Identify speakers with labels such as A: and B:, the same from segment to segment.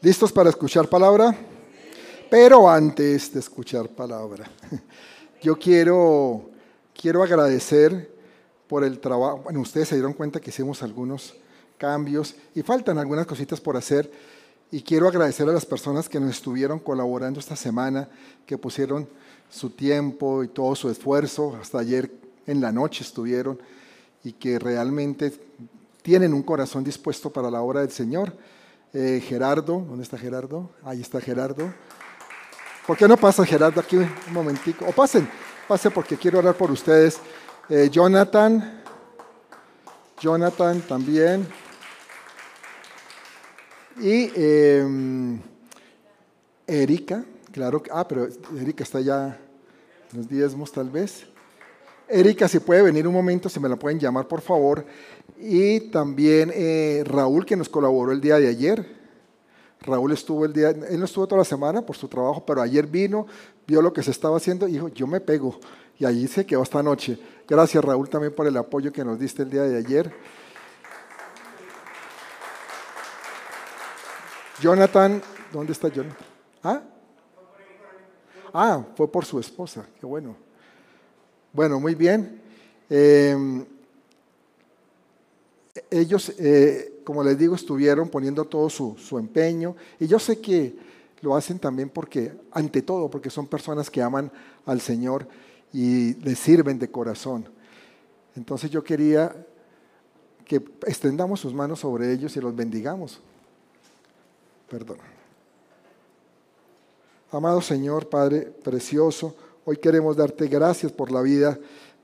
A: ¿listos para escuchar palabra? Pero antes de escuchar palabra, yo quiero, quiero agradecer por el trabajo. Bueno, ustedes se dieron cuenta que hicimos algunos cambios y faltan algunas cositas por hacer. Y quiero agradecer a las personas que nos estuvieron colaborando esta semana, que pusieron su tiempo y todo su esfuerzo, hasta ayer en la noche estuvieron, y que realmente tienen un corazón dispuesto para la obra del Señor. Eh, Gerardo, ¿dónde está Gerardo? Ahí está Gerardo. ¿Por qué no pasa Gerardo aquí un momentico? O pasen, pasen porque quiero orar por ustedes. Eh, Jonathan, Jonathan también. Y em, Erika, claro, ah, pero Erika está ya en los diezmos tal vez. Erika, si puede venir un momento, si me la pueden llamar, por favor. Y también eh, Raúl, que nos colaboró el día de ayer. Raúl estuvo el día, él no estuvo toda la semana por su trabajo, pero ayer vino, vio lo que se estaba haciendo y dijo, yo me pego. Y allí se quedó esta noche. Gracias Raúl también por el apoyo que nos diste el día de ayer. Jonathan, ¿dónde está Jonathan? ¿Ah? Ah, fue por su esposa, qué bueno. Bueno, muy bien. Em, ellos, eh, como les digo, estuvieron poniendo todo su, empeño y yo sé que lo hacen también porque, ante todo, porque son personas que aman al Señor y le sirven de corazón. Entonces yo quería que extendamos sus manos sobre ellos y los bendigamos. Perdón. Amado Señor, Padre precioso, Hoy queremos darte gracias por la vida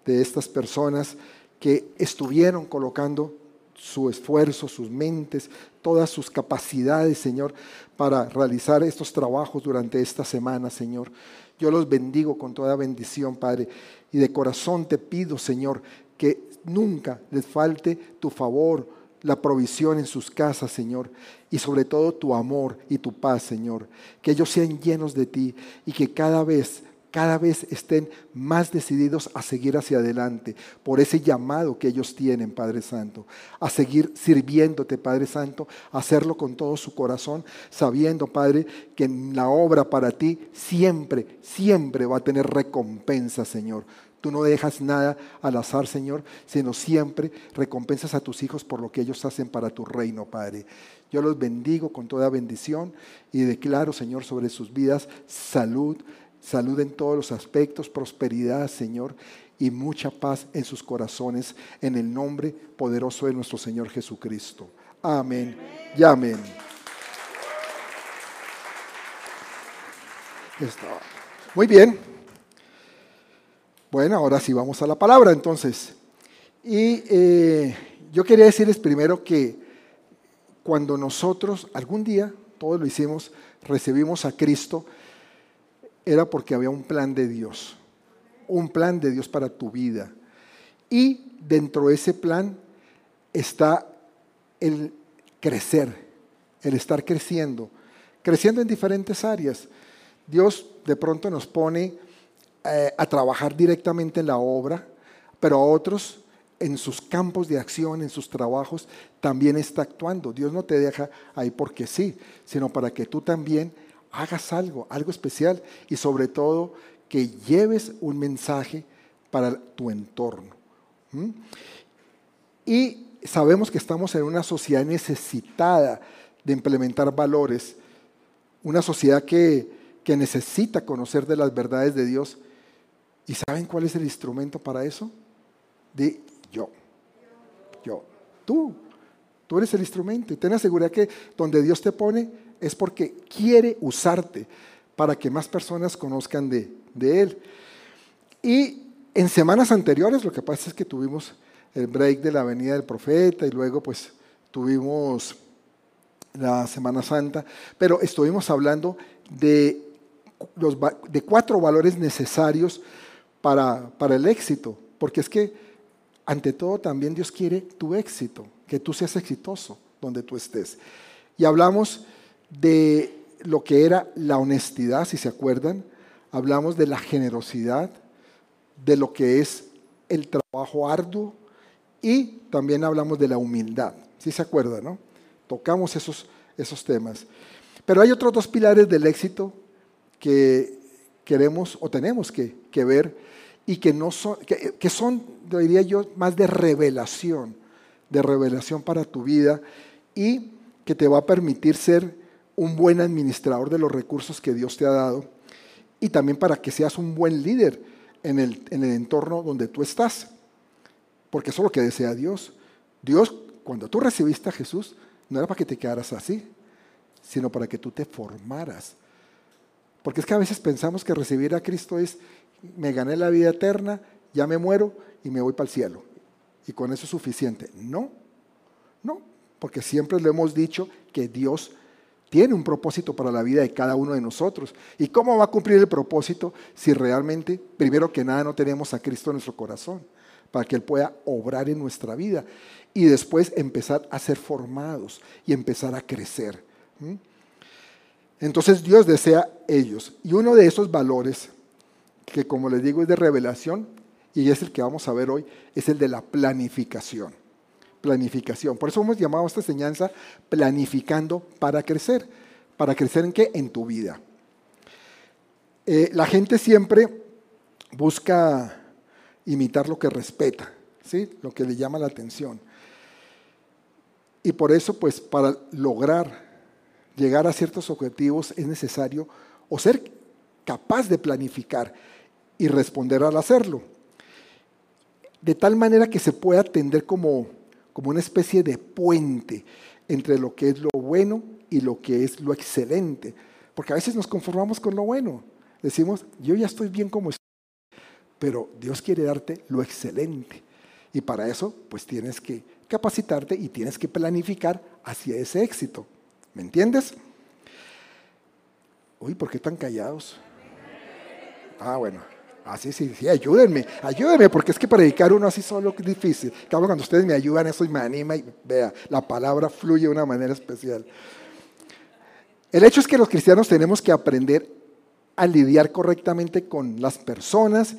A: de estas personas que estuvieron colocando su esfuerzo, sus mentes, todas sus capacidades, Señor, para realizar estos trabajos durante esta semana, Señor. Yo los bendigo con toda bendición, Padre, y de corazón te pido, Señor, que nunca les falte tu favor, la provisión en sus casas, Señor, y sobre todo tu amor y tu paz, Señor. Que ellos sean llenos de ti y que cada vez cada vez estén más decididos a seguir hacia adelante por ese llamado que ellos tienen, Padre Santo, a seguir sirviéndote, Padre Santo, a hacerlo con todo su corazón, sabiendo, Padre, que en la obra para ti siempre, siempre va a tener recompensa, Señor. Tú no dejas nada al azar, Señor, sino siempre recompensas a tus hijos por lo que ellos hacen para tu reino, Padre. Yo los bendigo con toda bendición y declaro, Señor, sobre sus vidas salud, salud en todos los aspectos, prosperidad, Señor, y mucha paz en sus corazones, en el nombre poderoso de nuestro Señor Jesucristo. Amén y amén. Muy bien. Bueno, ahora sí vamos a la palabra entonces. Y eh, yo quería decirles primero que cuando nosotros algún día, todos lo hicimos, recibimos a Cristo, era porque había un plan de Dios, un plan de Dios para tu vida. Y dentro de ese plan está el crecer, el estar creciendo, creciendo en diferentes áreas. Dios de pronto nos pone eh, a trabajar directamente en la obra, pero a otros en sus campos de acción, en sus trabajos, también está actuando. Dios no te deja ahí porque sí, sino para que tú también hagas algo, algo especial y sobre todo que lleves un mensaje para tu entorno. Y sabemos que estamos en una sociedad necesitada de implementar valores, una sociedad que, que necesita conocer de las verdades de Dios. ¿Y saben cuál es el instrumento para eso? De yo. Yo. Tú. Tú eres el instrumento. Y ten la seguridad que donde Dios te pone, es porque quiere usarte para que más personas conozcan de, Él. Y en semanas anteriores lo que pasa es que tuvimos el break de la venida del profeta y luego pues tuvimos la Semana Santa, pero estuvimos hablando de, los, de cuatro valores necesarios para, para el éxito, porque es que ante todo también Dios quiere tu éxito, que tú seas exitoso donde tú estés. Y hablamos de lo que era la honestidad, si se acuerdan, hablamos de la generosidad, de lo que es el trabajo arduo y también hablamos de la humildad, si se acuerdan, ¿no? Tocamos esos, esos temas. Pero hay otros dos pilares del éxito que queremos o tenemos que, ver y que, no son, que, que son, diría yo, más de revelación, de revelación para tu vida y que te va a permitir ser un buen administrador de los recursos que Dios te ha dado y también para que seas un buen líder en el, en el entorno donde tú estás. Porque eso es lo que desea Dios. Dios, cuando tú recibiste a Jesús, no era para que te quedaras así, sino para que tú te formaras. Porque es que a veces pensamos que recibir a Cristo es, me gané la vida eterna, ya me muero y me voy para el cielo. Y con eso es suficiente. No, no, porque siempre le hemos dicho que Dios tiene un propósito para la vida de cada uno de nosotros. ¿Y cómo va a cumplir el propósito si realmente, primero que nada, no tenemos a Cristo en nuestro corazón? Para que Él pueda obrar en nuestra vida y después empezar a ser formados y empezar a crecer. Entonces Dios desea ellos. Y uno de esos valores, que como les digo es de revelación, y es el que vamos a ver hoy, es el de la planificación planificación. Por eso hemos llamado a esta enseñanza planificando para crecer. ¿Para crecer en qué? En tu vida. Eh, la gente siempre busca imitar lo que respeta, ¿sí? lo que le llama la atención. Y por eso, pues, para lograr llegar a ciertos objetivos es necesario o ser capaz de planificar y responder al hacerlo. De tal manera que se pueda atender como como una especie de puente entre lo que es lo bueno y lo que es lo excelente. Porque a veces nos conformamos con lo bueno. Decimos, yo ya estoy bien como estoy, pero Dios quiere darte lo excelente. Y para eso, pues tienes que capacitarte y tienes que planificar hacia ese éxito. ¿Me entiendes? Uy, ¿por qué tan callados? Ah, bueno. Así, ah, sí, sí, ayúdenme, ayúdenme, porque es que predicar uno así solo es difícil. Claro, cuando ustedes me ayudan, eso me anima y vea, la palabra fluye de una manera especial. El hecho es que los cristianos tenemos que aprender a lidiar correctamente con las personas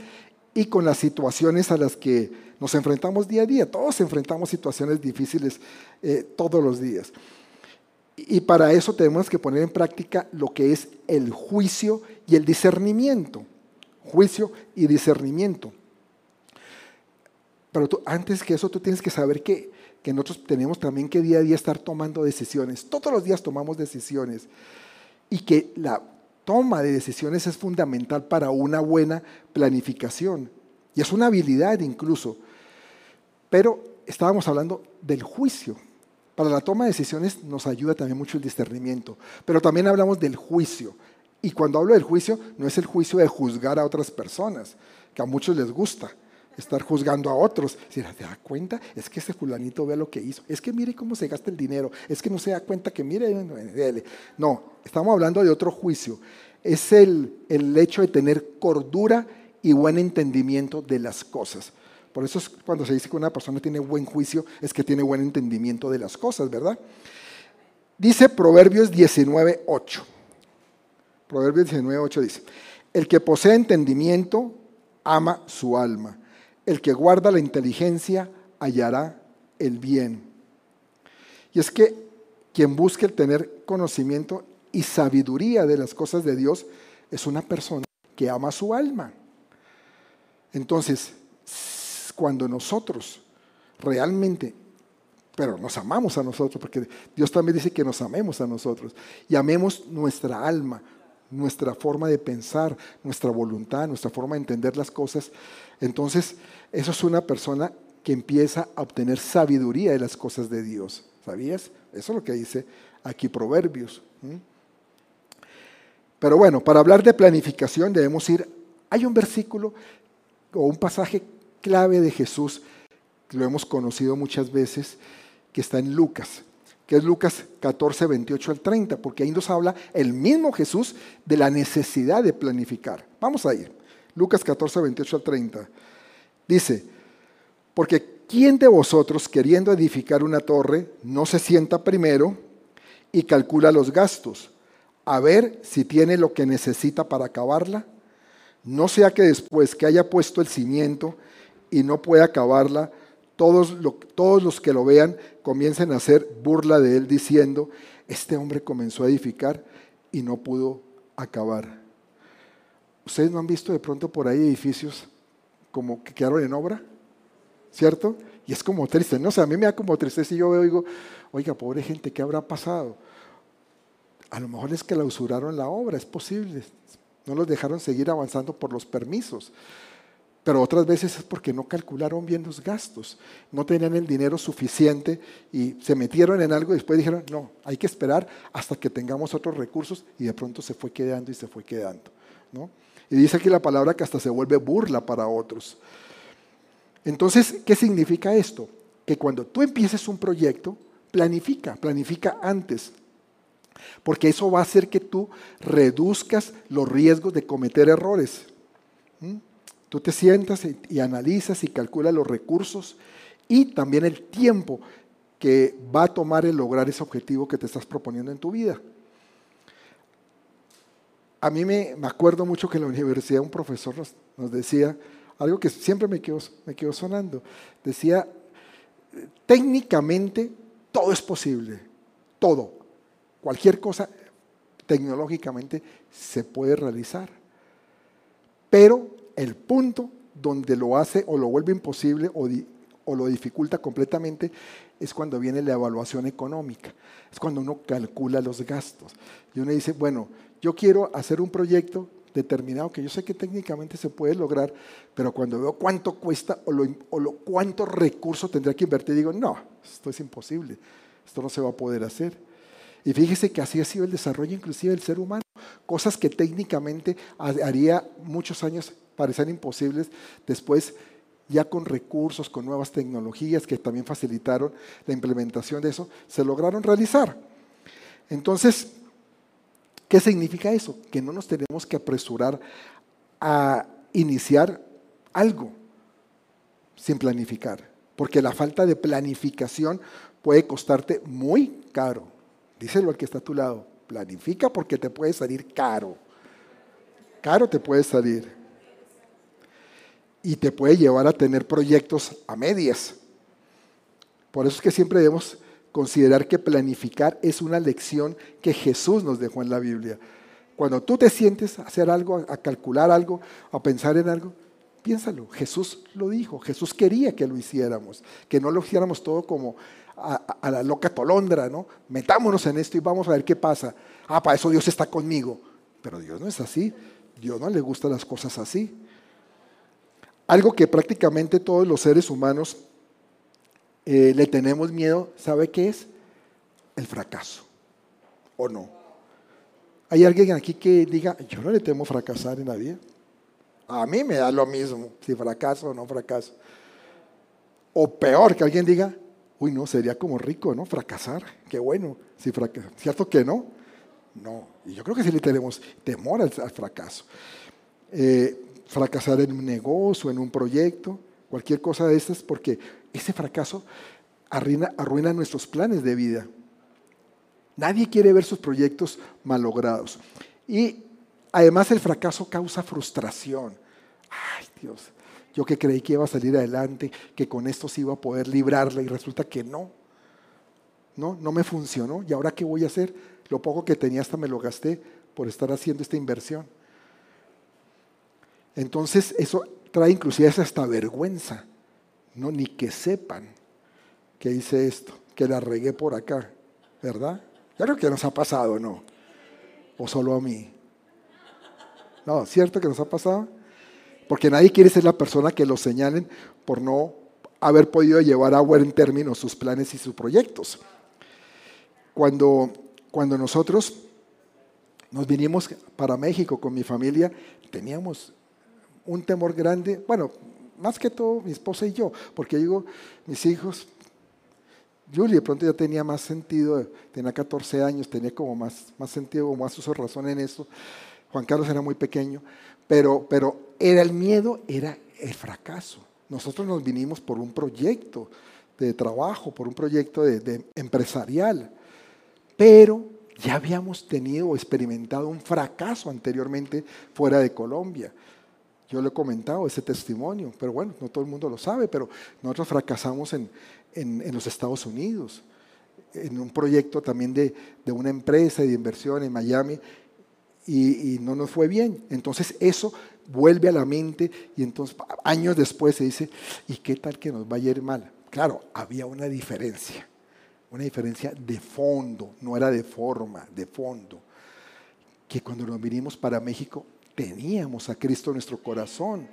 A: y con las situaciones a las que nos enfrentamos día a día. Todos enfrentamos situaciones difíciles eh, todos los días. Y para eso tenemos que poner en práctica lo que es el juicio y el discernimiento juicio y discernimiento. Pero antes que eso, tú tienes que saber que, que nosotros tenemos también que día a día estar tomando decisiones. Todos los días tomamos decisiones. Y que la toma de decisiones es fundamental para una buena planificación. Y es una habilidad incluso. Pero estábamos hablando del juicio. Para la toma de decisiones nos ayuda también mucho el discernimiento. Pero también hablamos del juicio. Y cuando hablo del juicio, no es el juicio de juzgar a otras personas, que a muchos les gusta estar juzgando a otros. Si te da cuenta, es que ese fulanito ve lo que hizo. Es que mire cómo se gasta el dinero. Es que no se da cuenta que mire. No, estamos hablando de otro juicio. Es el, el hecho de tener cordura y buen entendimiento de las cosas. Por eso es cuando se dice que una persona tiene buen juicio, es que tiene buen entendimiento de las cosas, ¿verdad? Dice Proverbios 19, 8. Proverbios 19, dice, el que posee entendimiento ama su alma, el que guarda la inteligencia hallará el bien. Y es que quien busque el tener conocimiento y sabiduría de las cosas de Dios es una persona que ama su alma. Entonces, cuando nosotros realmente, pero nos amamos a nosotros, porque Dios también dice que nos amemos a nosotros, y amemos nuestra alma, nuestra forma de pensar, nuestra voluntad, nuestra forma de entender las cosas. Entonces, eso es una persona que empieza a obtener sabiduría de las cosas de Dios. ¿Sabías? Eso es lo que dice aquí Proverbios. Pero bueno, para hablar de planificación debemos ir, hay un versículo o un pasaje clave de Jesús, lo hemos conocido muchas veces, que está en Lucas, que es Lucas 14, 28 al 30, porque ahí nos habla el mismo Jesús de la necesidad de planificar. Vamos a ir. Lucas 14, 28 al 30. Dice, porque ¿quién de vosotros queriendo edificar una torre no se sienta primero y calcula los gastos, a ver si tiene lo que necesita para acabarla? No sea que después que haya puesto el cimiento y no pueda acabarla, todos, los que lo vean comiencen a hacer burla de él diciendo, este hombre comenzó a edificar y no pudo acabar. ¿Ustedes no han visto de pronto por ahí edificios como que quedaron en obra? ¿Cierto? Y es como triste, no sé, a mí me da como tristeza y yo veo y digo, oiga, pobre gente, ¿qué habrá pasado? A lo mejor es que la usuraron la obra, es posible. No los dejaron seguir avanzando por los permisos pero otras veces es porque no calcularon bien los gastos, no tenían el dinero suficiente y se metieron en algo y después dijeron, no, hay que esperar hasta que tengamos otros recursos y de pronto se fue quedando y se fue quedando. ¿no? Y dice aquí la palabra que hasta se vuelve burla para otros. Entonces, ¿qué significa esto? Que cuando tú empieces un proyecto, planifica, planifica antes. Porque eso va a hacer que tú reduzcas los riesgos de cometer errores. Tú te sientas y, analizas y calculas los recursos y también el tiempo que va a tomar el lograr ese objetivo que te estás proponiendo en tu vida. A mí me, acuerdo mucho que en la universidad un profesor nos, decía algo que siempre me quedó, me quedó sonando. Decía, técnicamente todo es posible, todo, cualquier cosa tecnológicamente se puede realizar, pero el punto donde lo hace o lo vuelve imposible o, lo dificulta completamente es cuando viene la evaluación económica, es cuando uno calcula los gastos. Y uno dice, bueno, yo quiero hacer un proyecto determinado que yo sé que técnicamente se puede lograr, pero cuando veo cuánto cuesta o, lo, cuánto recurso tendría que invertir, digo, no, esto es imposible, esto no se va a poder hacer. Y fíjese que así ha sido el desarrollo inclusive del ser humano, cosas que técnicamente haría muchos años parecían imposibles, después ya con recursos, con nuevas tecnologías que también facilitaron la implementación de eso, se lograron realizar. Entonces, ¿qué significa eso? Que no nos tenemos que apresurar a iniciar algo sin planificar, porque la falta de planificación puede costarte muy caro. Díselo al que está a tu lado, planifica porque te puede salir caro. Caro te puede salir y te puede llevar a tener proyectos a medias. Por eso es que siempre debemos considerar que planificar es una lección que Jesús nos dejó en la Biblia. Cuando tú te sientes a hacer algo, a calcular algo, a pensar en algo, piénsalo. Jesús lo dijo. Jesús quería que lo hiciéramos, que no lo hiciéramos todo como a, la loca tolondra, ¿no? Metámonos en esto y vamos a ver qué pasa. Ah, para eso Dios está conmigo. Pero Dios no es así. Dios no le gustan las cosas así. Algo que prácticamente todos los seres humanos eh, le tenemos miedo, ¿sabe qué es? El fracaso. ¿O no? ¿Hay alguien aquí que diga, yo no le temo fracasar en la vida? A mí me da lo mismo si fracaso o no fracaso. O peor, que alguien diga, uy, no, sería como rico, ¿no? Fracasar, qué bueno. Si fracasa. ¿Cierto que no? No. Y yo creo que sí le tenemos temor al, fracaso. Eh, fracasar en un negocio, en un proyecto, cualquier cosa de estas, porque ese fracaso arruina, nuestros planes de vida. Nadie quiere ver sus proyectos malogrados. Y además el fracaso causa frustración. Ay Dios, yo que creí que iba a salir adelante, que con esto sí iba a poder librarla y resulta que no. No, no me funcionó. ¿Y ahora qué voy a hacer? Lo poco que tenía hasta me lo gasté por estar haciendo esta inversión. Entonces eso trae inclusive hasta vergüenza, no ni que sepan que hice esto, que la regué por acá, ¿verdad? Creo que nos ha pasado, ¿no? O solo a mí. No, ¿cierto que nos ha pasado? Porque nadie quiere ser la persona que lo señalen por no haber podido llevar a buen término sus planes y sus proyectos. Cuando, cuando nosotros nos vinimos para México con mi familia, teníamos un temor grande, bueno, más que todo mi esposa y yo, porque digo, mis hijos Julie de pronto ya tenía más sentido, tenía 14 años, tenía como más, más sentido, más uso razón en eso. Juan Carlos era muy pequeño, pero, pero era el miedo, era el fracaso. Nosotros nos vinimos por un proyecto de trabajo, por un proyecto de, empresarial, pero ya habíamos tenido o experimentado un fracaso anteriormente fuera de Colombia. Yo le he comentado ese testimonio, pero bueno, no todo el mundo lo sabe, pero nosotros fracasamos en, en, los Estados Unidos, en un proyecto también de, de, una empresa de inversión en Miami, y, y no nos fue bien. Entonces eso vuelve a la mente y entonces años después se dice, ¿y qué tal que nos vaya a ir mal? Claro, había una diferencia, una diferencia de fondo, no era de forma, de fondo, que cuando nos vinimos para México teníamos a Cristo en nuestro corazón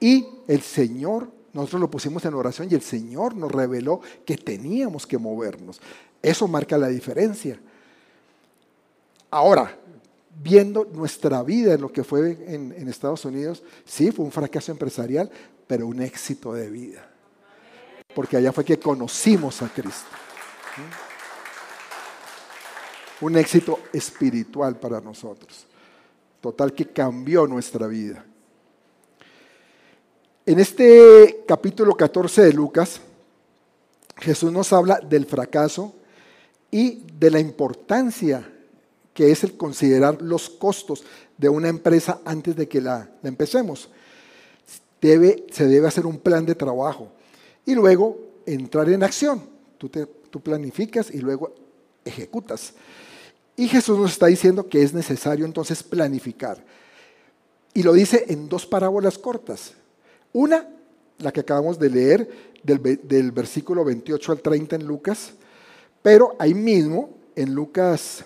A: y el Señor, nosotros lo pusimos en oración y el Señor nos reveló que teníamos que movernos. Eso marca la diferencia. Ahora, viendo nuestra vida en lo que fue en, Estados Unidos, sí, fue un fracaso empresarial, pero un éxito de vida. Porque allá fue que conocimos a Cristo. Un éxito espiritual para nosotros. Total que cambió nuestra vida. En este capítulo 14 de Lucas, Jesús nos habla del fracaso y de la importancia que es el considerar los costos de una empresa antes de que la, empecemos. Se debe hacer un plan de trabajo y luego entrar en acción. Tú planificas y luego ejecutas. Y Jesús nos está diciendo que es necesario entonces planificar. Y lo dice en dos parábolas cortas. Una, la que acabamos de leer, del, versículo 28 al 30 en Lucas, pero ahí mismo, en Lucas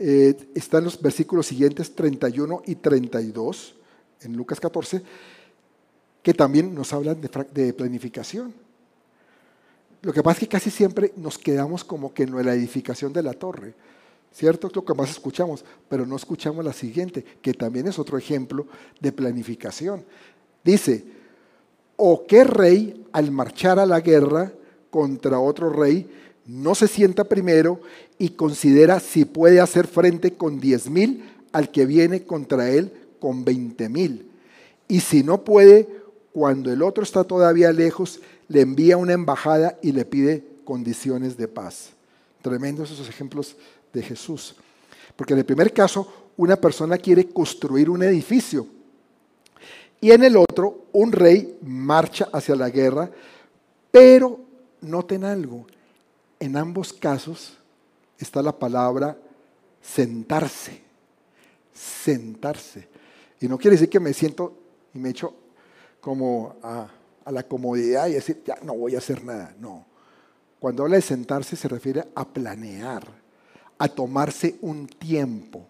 A: eh, están los versículos siguientes 31 y 32 en Lucas 14, que también nos hablan de, planificación. Lo que pasa es que casi siempre nos quedamos como que en la edificación de la torre. ¿Cierto? Es lo que más escuchamos, pero no escuchamos la siguiente, que también es otro ejemplo de planificación. Dice, o qué rey al marchar a la guerra contra otro rey no se sienta primero y considera si puede hacer frente con diez mil al que viene contra él con veinte mil. Y si no puede, cuando el otro está todavía lejos, le envía una embajada y le pide condiciones de paz. Tremendos esos ejemplos de Jesús. Porque en el primer caso, una persona quiere construir un edificio. Y en el otro, un rey marcha hacia la guerra, pero noten algo, en ambos casos está la palabra sentarse, sentarse. Y no quiere decir que me siento y me echo como a, la comodidad y decir, ya no voy a hacer nada. No. Cuando habla de sentarse se refiere a planear, a tomarse un tiempo,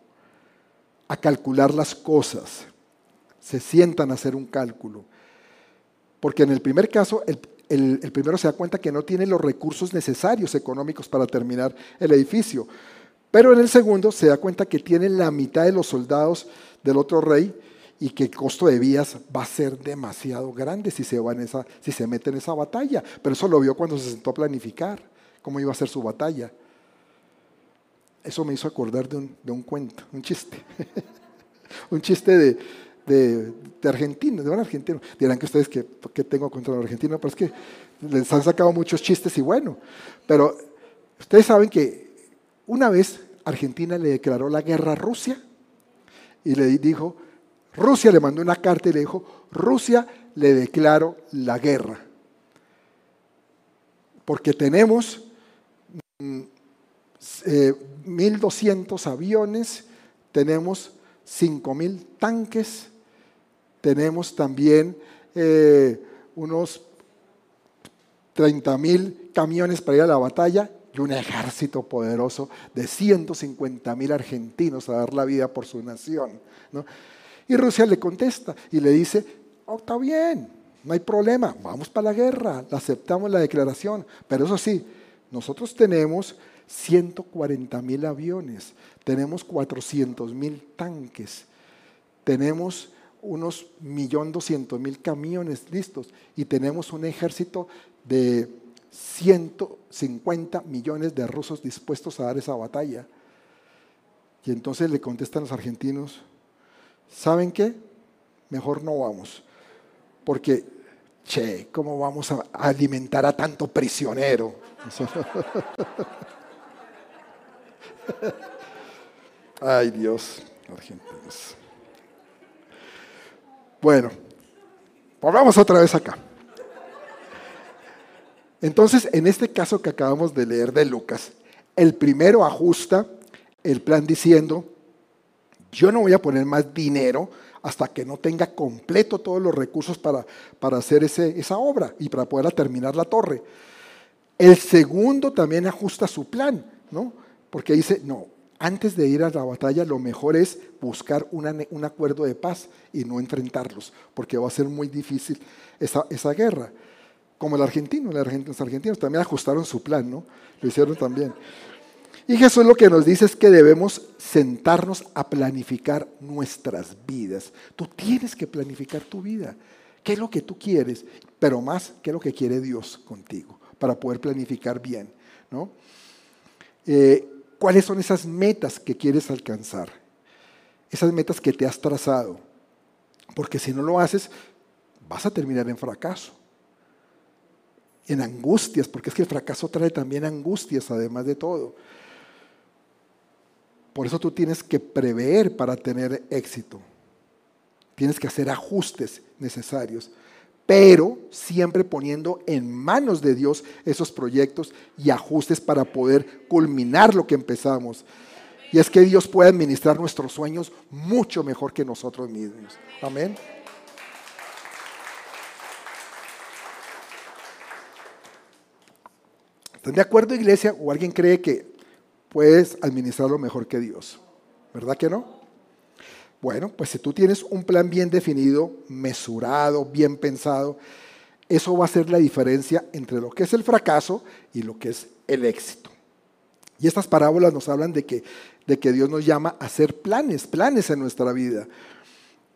A: a calcular las cosas. Se sientan a hacer un cálculo. Porque en el primer caso, el, el, primero se da cuenta que no tiene los recursos necesarios económicos para terminar el edificio. Pero en el segundo se da cuenta que tiene la mitad de los soldados del otro rey y que el costo de vías va a ser demasiado grande si se, va en esa, si se mete en esa batalla. Pero eso lo vio cuando se sentó a planificar cómo iba a ser su batalla. Eso me hizo acordar de un, de un cuento, un chiste. un chiste de, de, de argentinos, de un argentino. Dirán que ustedes que, ¿qué tengo contra los argentinos? Pero es que les han sacado muchos chistes y bueno. Pero ustedes saben que una vez Argentina le declaró la guerra a Rusia y le dijo, Rusia le mandó una carta y le dijo, Rusia le declaró la guerra. Porque tenemos 1.200 eh, aviones, tenemos 5.000 tanques, tenemos también eh, unos 30 mil camiones para ir a la batalla y un ejército poderoso de 150 mil argentinos a dar la vida por su nación. Y Rusia le contesta y le dice, oh, está bien, no hay problema, vamos para la guerra, aceptamos la declaración, pero eso sí, nosotros tenemos 140 mil aviones, tenemos 400 mil tanques, tenemos unos 1.200.000 camiones listos y tenemos un ejército de 150 millones de rusos dispuestos a dar esa batalla. Y entonces le contestan los argentinos, ¿saben qué? Mejor no vamos, porque, che, ¿cómo vamos a alimentar a tanto prisionero? Ay Dios, argentinos. Bueno, volvamos otra vez acá. Entonces, en este caso que acabamos de leer de Lucas, el primero ajusta el plan diciendo, yo no voy a poner más dinero hasta que no tenga completo todos los recursos para, para hacer ese, esa obra y para poder terminar la torre. El segundo también ajusta su plan, ¿no? Porque dice, no, antes de ir a la batalla lo mejor es buscar un acuerdo de paz y no enfrentarlos, porque va a ser muy difícil esa, esa guerra. Como el argentino, los argentinos también ajustaron su plan, ¿no? Lo hicieron también. Y Jesús lo que nos dice es que debemos sentarnos a planificar nuestras vidas. Tú tienes que planificar tu vida. ¿Qué es lo que tú quieres? Pero más, ¿qué es lo que quiere Dios contigo? Para poder planificar bien. ¿no? Eh, ¿Cuáles son esas metas que quieres alcanzar? Esas metas que te has trazado. Porque si no lo haces, vas a terminar en fracaso. En angustias, porque es que el fracaso trae también angustias, además de todo. Por eso tú tienes que prever para tener éxito. Tienes que hacer ajustes necesarios, pero siempre poniendo en manos de Dios esos proyectos y ajustes para poder culminar lo que empezamos. Y es que Dios puede administrar nuestros sueños mucho mejor que nosotros mismos. Amén. ¿Están de acuerdo, iglesia? ¿O alguien cree que puedes administrarlo mejor que Dios. ¿Verdad que no? Bueno, pues si tú tienes un plan bien definido, mesurado, bien pensado, eso va a ser la diferencia entre lo que es el fracaso y lo que es el éxito. Y estas parábolas nos hablan de que, de que Dios nos llama a hacer planes, planes en nuestra vida.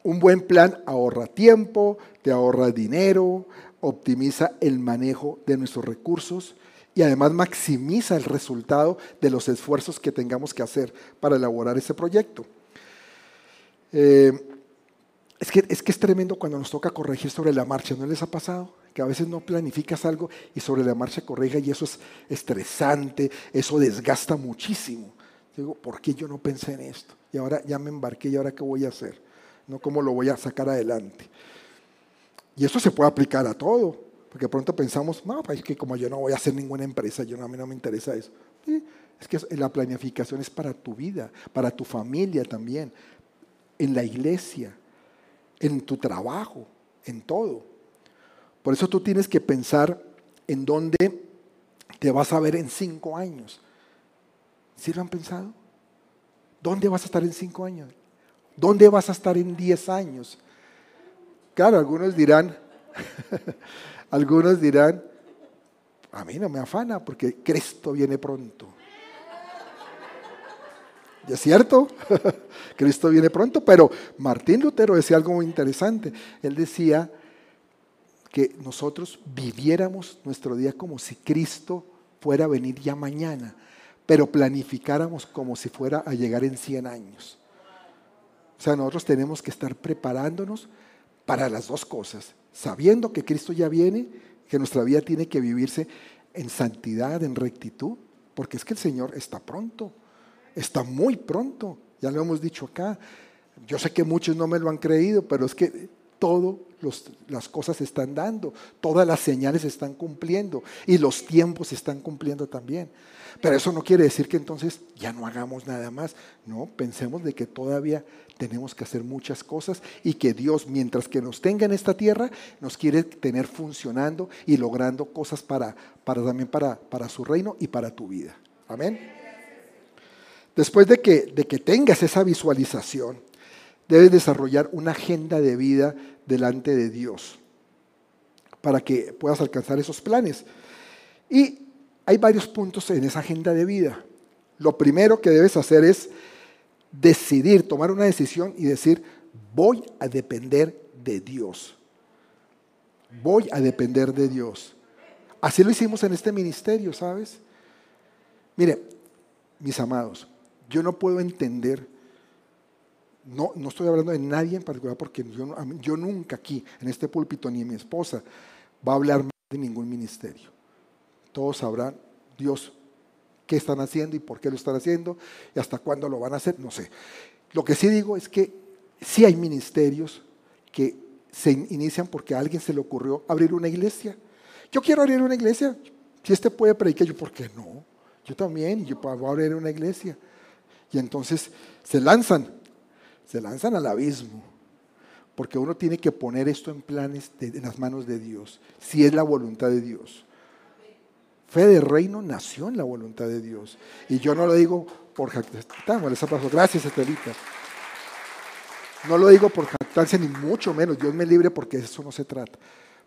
A: Un buen plan ahorra tiempo, te ahorra dinero, optimiza el manejo de nuestros recursos y además maximiza el resultado de los esfuerzos que tengamos que hacer para elaborar ese proyecto. Eh, es, que, es que es tremendo cuando nos toca corregir sobre la marcha, ¿no les ha pasado? Que a veces no planificas algo y sobre la marcha corrija y eso es estresante, eso desgasta muchísimo. Digo, ¿por qué yo no pensé en esto? Y ahora ya me embarqué y ahora qué voy a hacer? ¿No? ¿Cómo lo voy a sacar adelante? Y eso se puede aplicar a todo. Porque pronto pensamos, no, pues es que como yo no voy a hacer ninguna empresa, yo a mí no me interesa eso. es que la planificación es para tu vida, para tu familia también, en la iglesia, en tu trabajo, en todo. Por eso tú tienes que pensar en dónde te vas a ver en cinco años. ¿Sí lo han pensado? ¿Dónde vas a estar en cinco años? ¿Dónde vas a estar en diez años? Claro, algunos dirán, Algunos dirán, a mí no me afana porque Cristo viene pronto. Y es cierto, Cristo viene pronto, pero Martín Lutero decía algo muy interesante. Él decía que nosotros viviéramos nuestro día como si Cristo fuera a venir ya mañana, pero planificáramos como si fuera a llegar en 100 años. O sea, nosotros tenemos que estar preparándonos para las dos cosas, sabiendo que Cristo ya viene, que nuestra vida tiene que vivirse en santidad, en rectitud, porque es que el Señor está pronto, está muy pronto, ya lo hemos dicho acá. Yo sé que muchos no me lo han creído, pero es que todas las cosas se están dando, todas las señales se están cumpliendo y los tiempos se están cumpliendo también. Pero eso no quiere decir que entonces ya no hagamos nada más. No, pensemos de que todavía tenemos que hacer muchas cosas y que Dios, mientras que nos tenga en esta tierra, nos quiere tener funcionando y logrando cosas para, para también para, para su reino y para tu vida. Amén. Después de que, de que tengas esa visualización, debes desarrollar una agenda de vida delante de Dios para que puedas alcanzar esos planes. Y hay varios puntos en esa agenda de vida. Lo primero que debes hacer es decidir, tomar una decisión y decir, voy a depender de Dios. Voy a depender de Dios. Así lo hicimos en este ministerio, ¿sabes? Mire, mis amados, yo no puedo entender, no, no estoy hablando de nadie en particular, porque yo, yo nunca aquí, en este púlpito, ni mi esposa, va a hablar de ningún ministerio. Todos sabrán, Dios, qué están haciendo y por qué lo están haciendo y hasta cuándo lo van a hacer, no sé. Lo que sí digo es que sí hay ministerios que se inician porque a alguien se le ocurrió abrir una iglesia. Yo quiero abrir una iglesia. Si este puede predicar, yo, ¿por qué no? Yo también, yo puedo abrir una iglesia. Y entonces se lanzan, se lanzan al abismo. Porque uno tiene que poner esto en planes en las manos de Dios, si es la voluntad de Dios. Fe de reino nació en la voluntad de Dios. Y yo no lo digo por jactancia. Gracias, Estelita. No lo digo por jactancia, ni mucho menos. Dios me libre porque eso no se trata.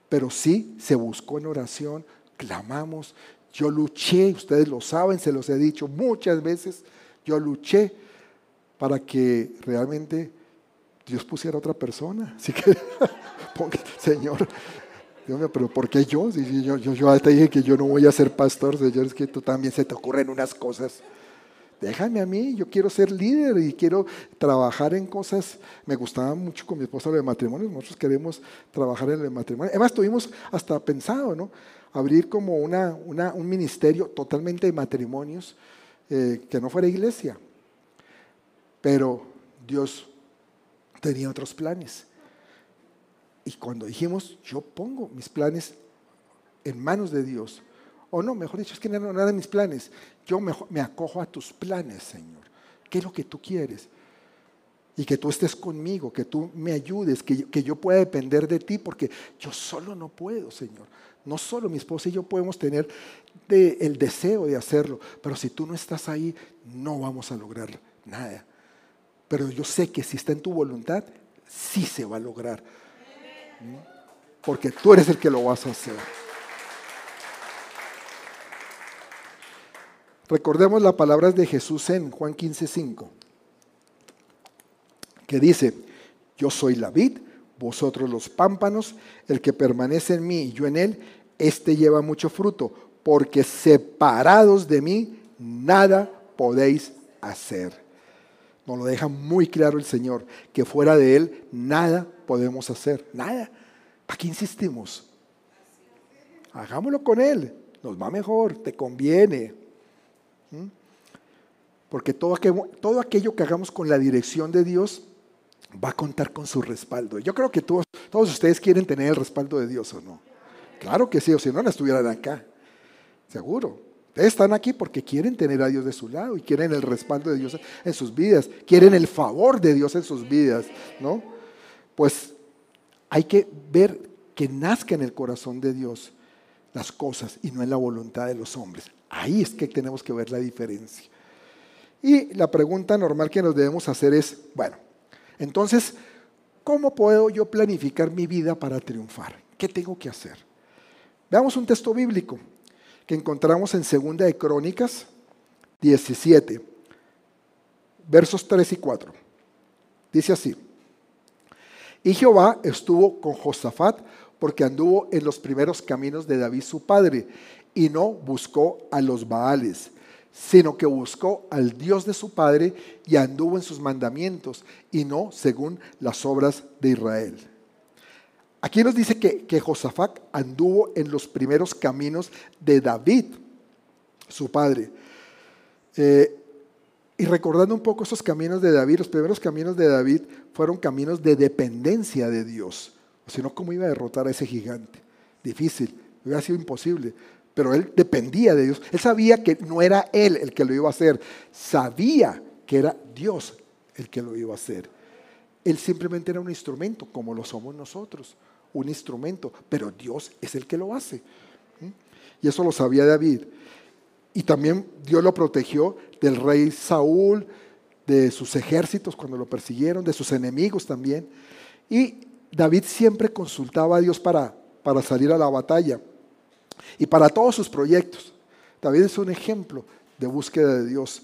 A: Pero sí se buscó en oración, clamamos. Yo luché, ustedes lo saben, se los he dicho muchas veces. Yo luché para que realmente Dios pusiera otra persona. Así que, Señor, Dios pero ¿por qué yo? Yo, yo, yo te dije que yo no voy a ser pastor, Señor, es que tú también se te ocurren unas cosas. Déjame a mí, yo quiero ser líder y quiero trabajar en cosas. Me gustaba mucho con mi esposa lo de matrimonio, nosotros queremos trabajar en el matrimonio. Además, tuvimos hasta pensado, ¿no? Abrir como una, un ministerio totalmente de matrimonios eh, que no fuera iglesia. Pero Dios tenía otros planes. Y cuando dijimos, yo pongo mis planes en manos de Dios, o no, mejor dicho, es que no era nada de mis planes. Yo me, acojo a tus planes, Señor. ¿Qué es lo que tú quieres? Y que tú estés conmigo, que tú me ayudes, que, que yo pueda depender de ti, porque yo solo no puedo, Señor. No solo mi esposa y yo podemos tener el deseo de hacerlo, pero si tú no estás ahí, no vamos a lograr nada. Pero yo sé que si está en tu voluntad, sí se va a lograr. Porque tú eres el que lo vas a hacer. Recordemos las palabras de Jesús en Juan 15:5, que dice, yo soy la vid, vosotros los pámpanos, el que permanece en mí y yo en él, éste lleva mucho fruto, porque separados de mí nada podéis hacer. Nos lo deja muy claro el Señor, que fuera de Él nada podemos hacer, nada. ¿Para qué insistimos? Hagámoslo con Él, nos va mejor, te conviene. ¿Mm? Porque todo aquello, que hagamos con la dirección de Dios va a contar con su respaldo. Yo creo que todos ustedes quieren tener el respaldo de Dios o no. Claro que sí, o si no, no estuvieran acá. Seguro. Ustedes están aquí porque quieren tener a Dios de su lado y quieren el respaldo de Dios en sus vidas, quieren el favor de Dios en sus vidas, ¿no? Pues hay que ver que nazca en el corazón de Dios las cosas y no en la voluntad de los hombres. Ahí es que tenemos que ver la diferencia. Y la pregunta normal que nos debemos hacer es, bueno, entonces, ¿cómo puedo yo planificar mi vida para triunfar? ¿Qué tengo que hacer? Veamos un texto bíblico que encontramos en Segunda de Crónicas 17, versos 3 y 4. Dice así, y Jehová estuvo con Josafat porque anduvo en los primeros caminos de David su padre y no buscó a los Baales, sino que buscó al Dios de su padre y anduvo en sus mandamientos y no según las obras de Israel. Aquí nos dice que, que Josafat anduvo en los primeros caminos de David, su padre. Eh, y recordando un poco esos caminos de David, los primeros caminos de David fueron caminos de dependencia de Dios. O si no, ¿cómo iba a derrotar a ese gigante? Difícil, hubiera sido imposible pero él dependía de Dios. Él sabía que no era él el que lo iba a hacer, sabía que era Dios el que lo iba a hacer. Él simplemente era un instrumento, como lo somos nosotros, un instrumento, pero Dios es el que lo hace. ¿Mm? Y eso lo sabía David. Y también Dios lo protegió del rey Saúl, de sus ejércitos cuando lo persiguieron, de sus enemigos también. Y David siempre consultaba a Dios para, para salir a la batalla y para todos sus proyectos. David es un ejemplo de búsqueda de Dios.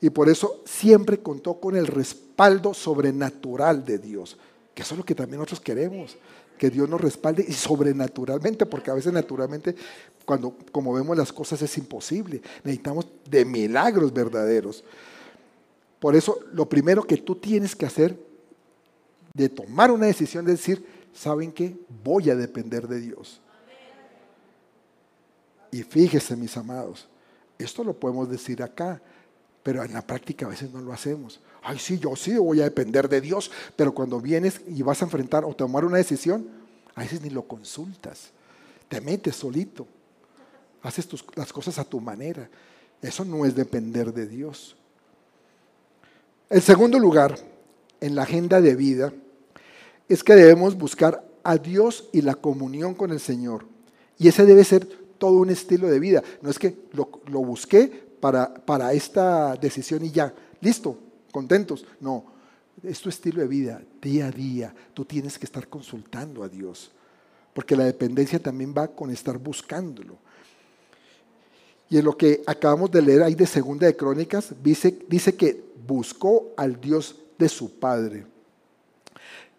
A: Y por eso siempre contó con el respaldo sobrenatural de Dios, que eso es lo que también nosotros queremos, que Dios nos respalde y sobrenaturalmente, porque a veces naturalmente, cuando como vemos las cosas es imposible. Necesitamos de milagros verdaderos. Por eso, lo primero que tú tienes que hacer de tomar una decisión es decir, ¿saben qué? Voy a depender de Dios. Y fíjese, mis amados, esto lo podemos decir acá, pero en la práctica a veces no lo hacemos. Ay, sí, yo sí voy a depender de Dios, pero cuando vienes y vas a enfrentar o tomar una decisión, a veces ni lo consultas. Te metes solito. Haces las cosas a tu manera. Eso no es depender de Dios. El segundo lugar en la agenda de vida es que debemos buscar a Dios y la comunión con el Señor. Y ese debe ser todo un estilo de vida. No es que lo, busqué para, para esta decisión y ya, listo, contentos. No, es tu estilo de vida, día a día. Tú tienes que estar consultando a Dios, porque la dependencia también va con estar buscándolo. Y en lo que acabamos de leer ahí de Segunda de Crónicas, dice, dice que buscó al Dios de su Padre.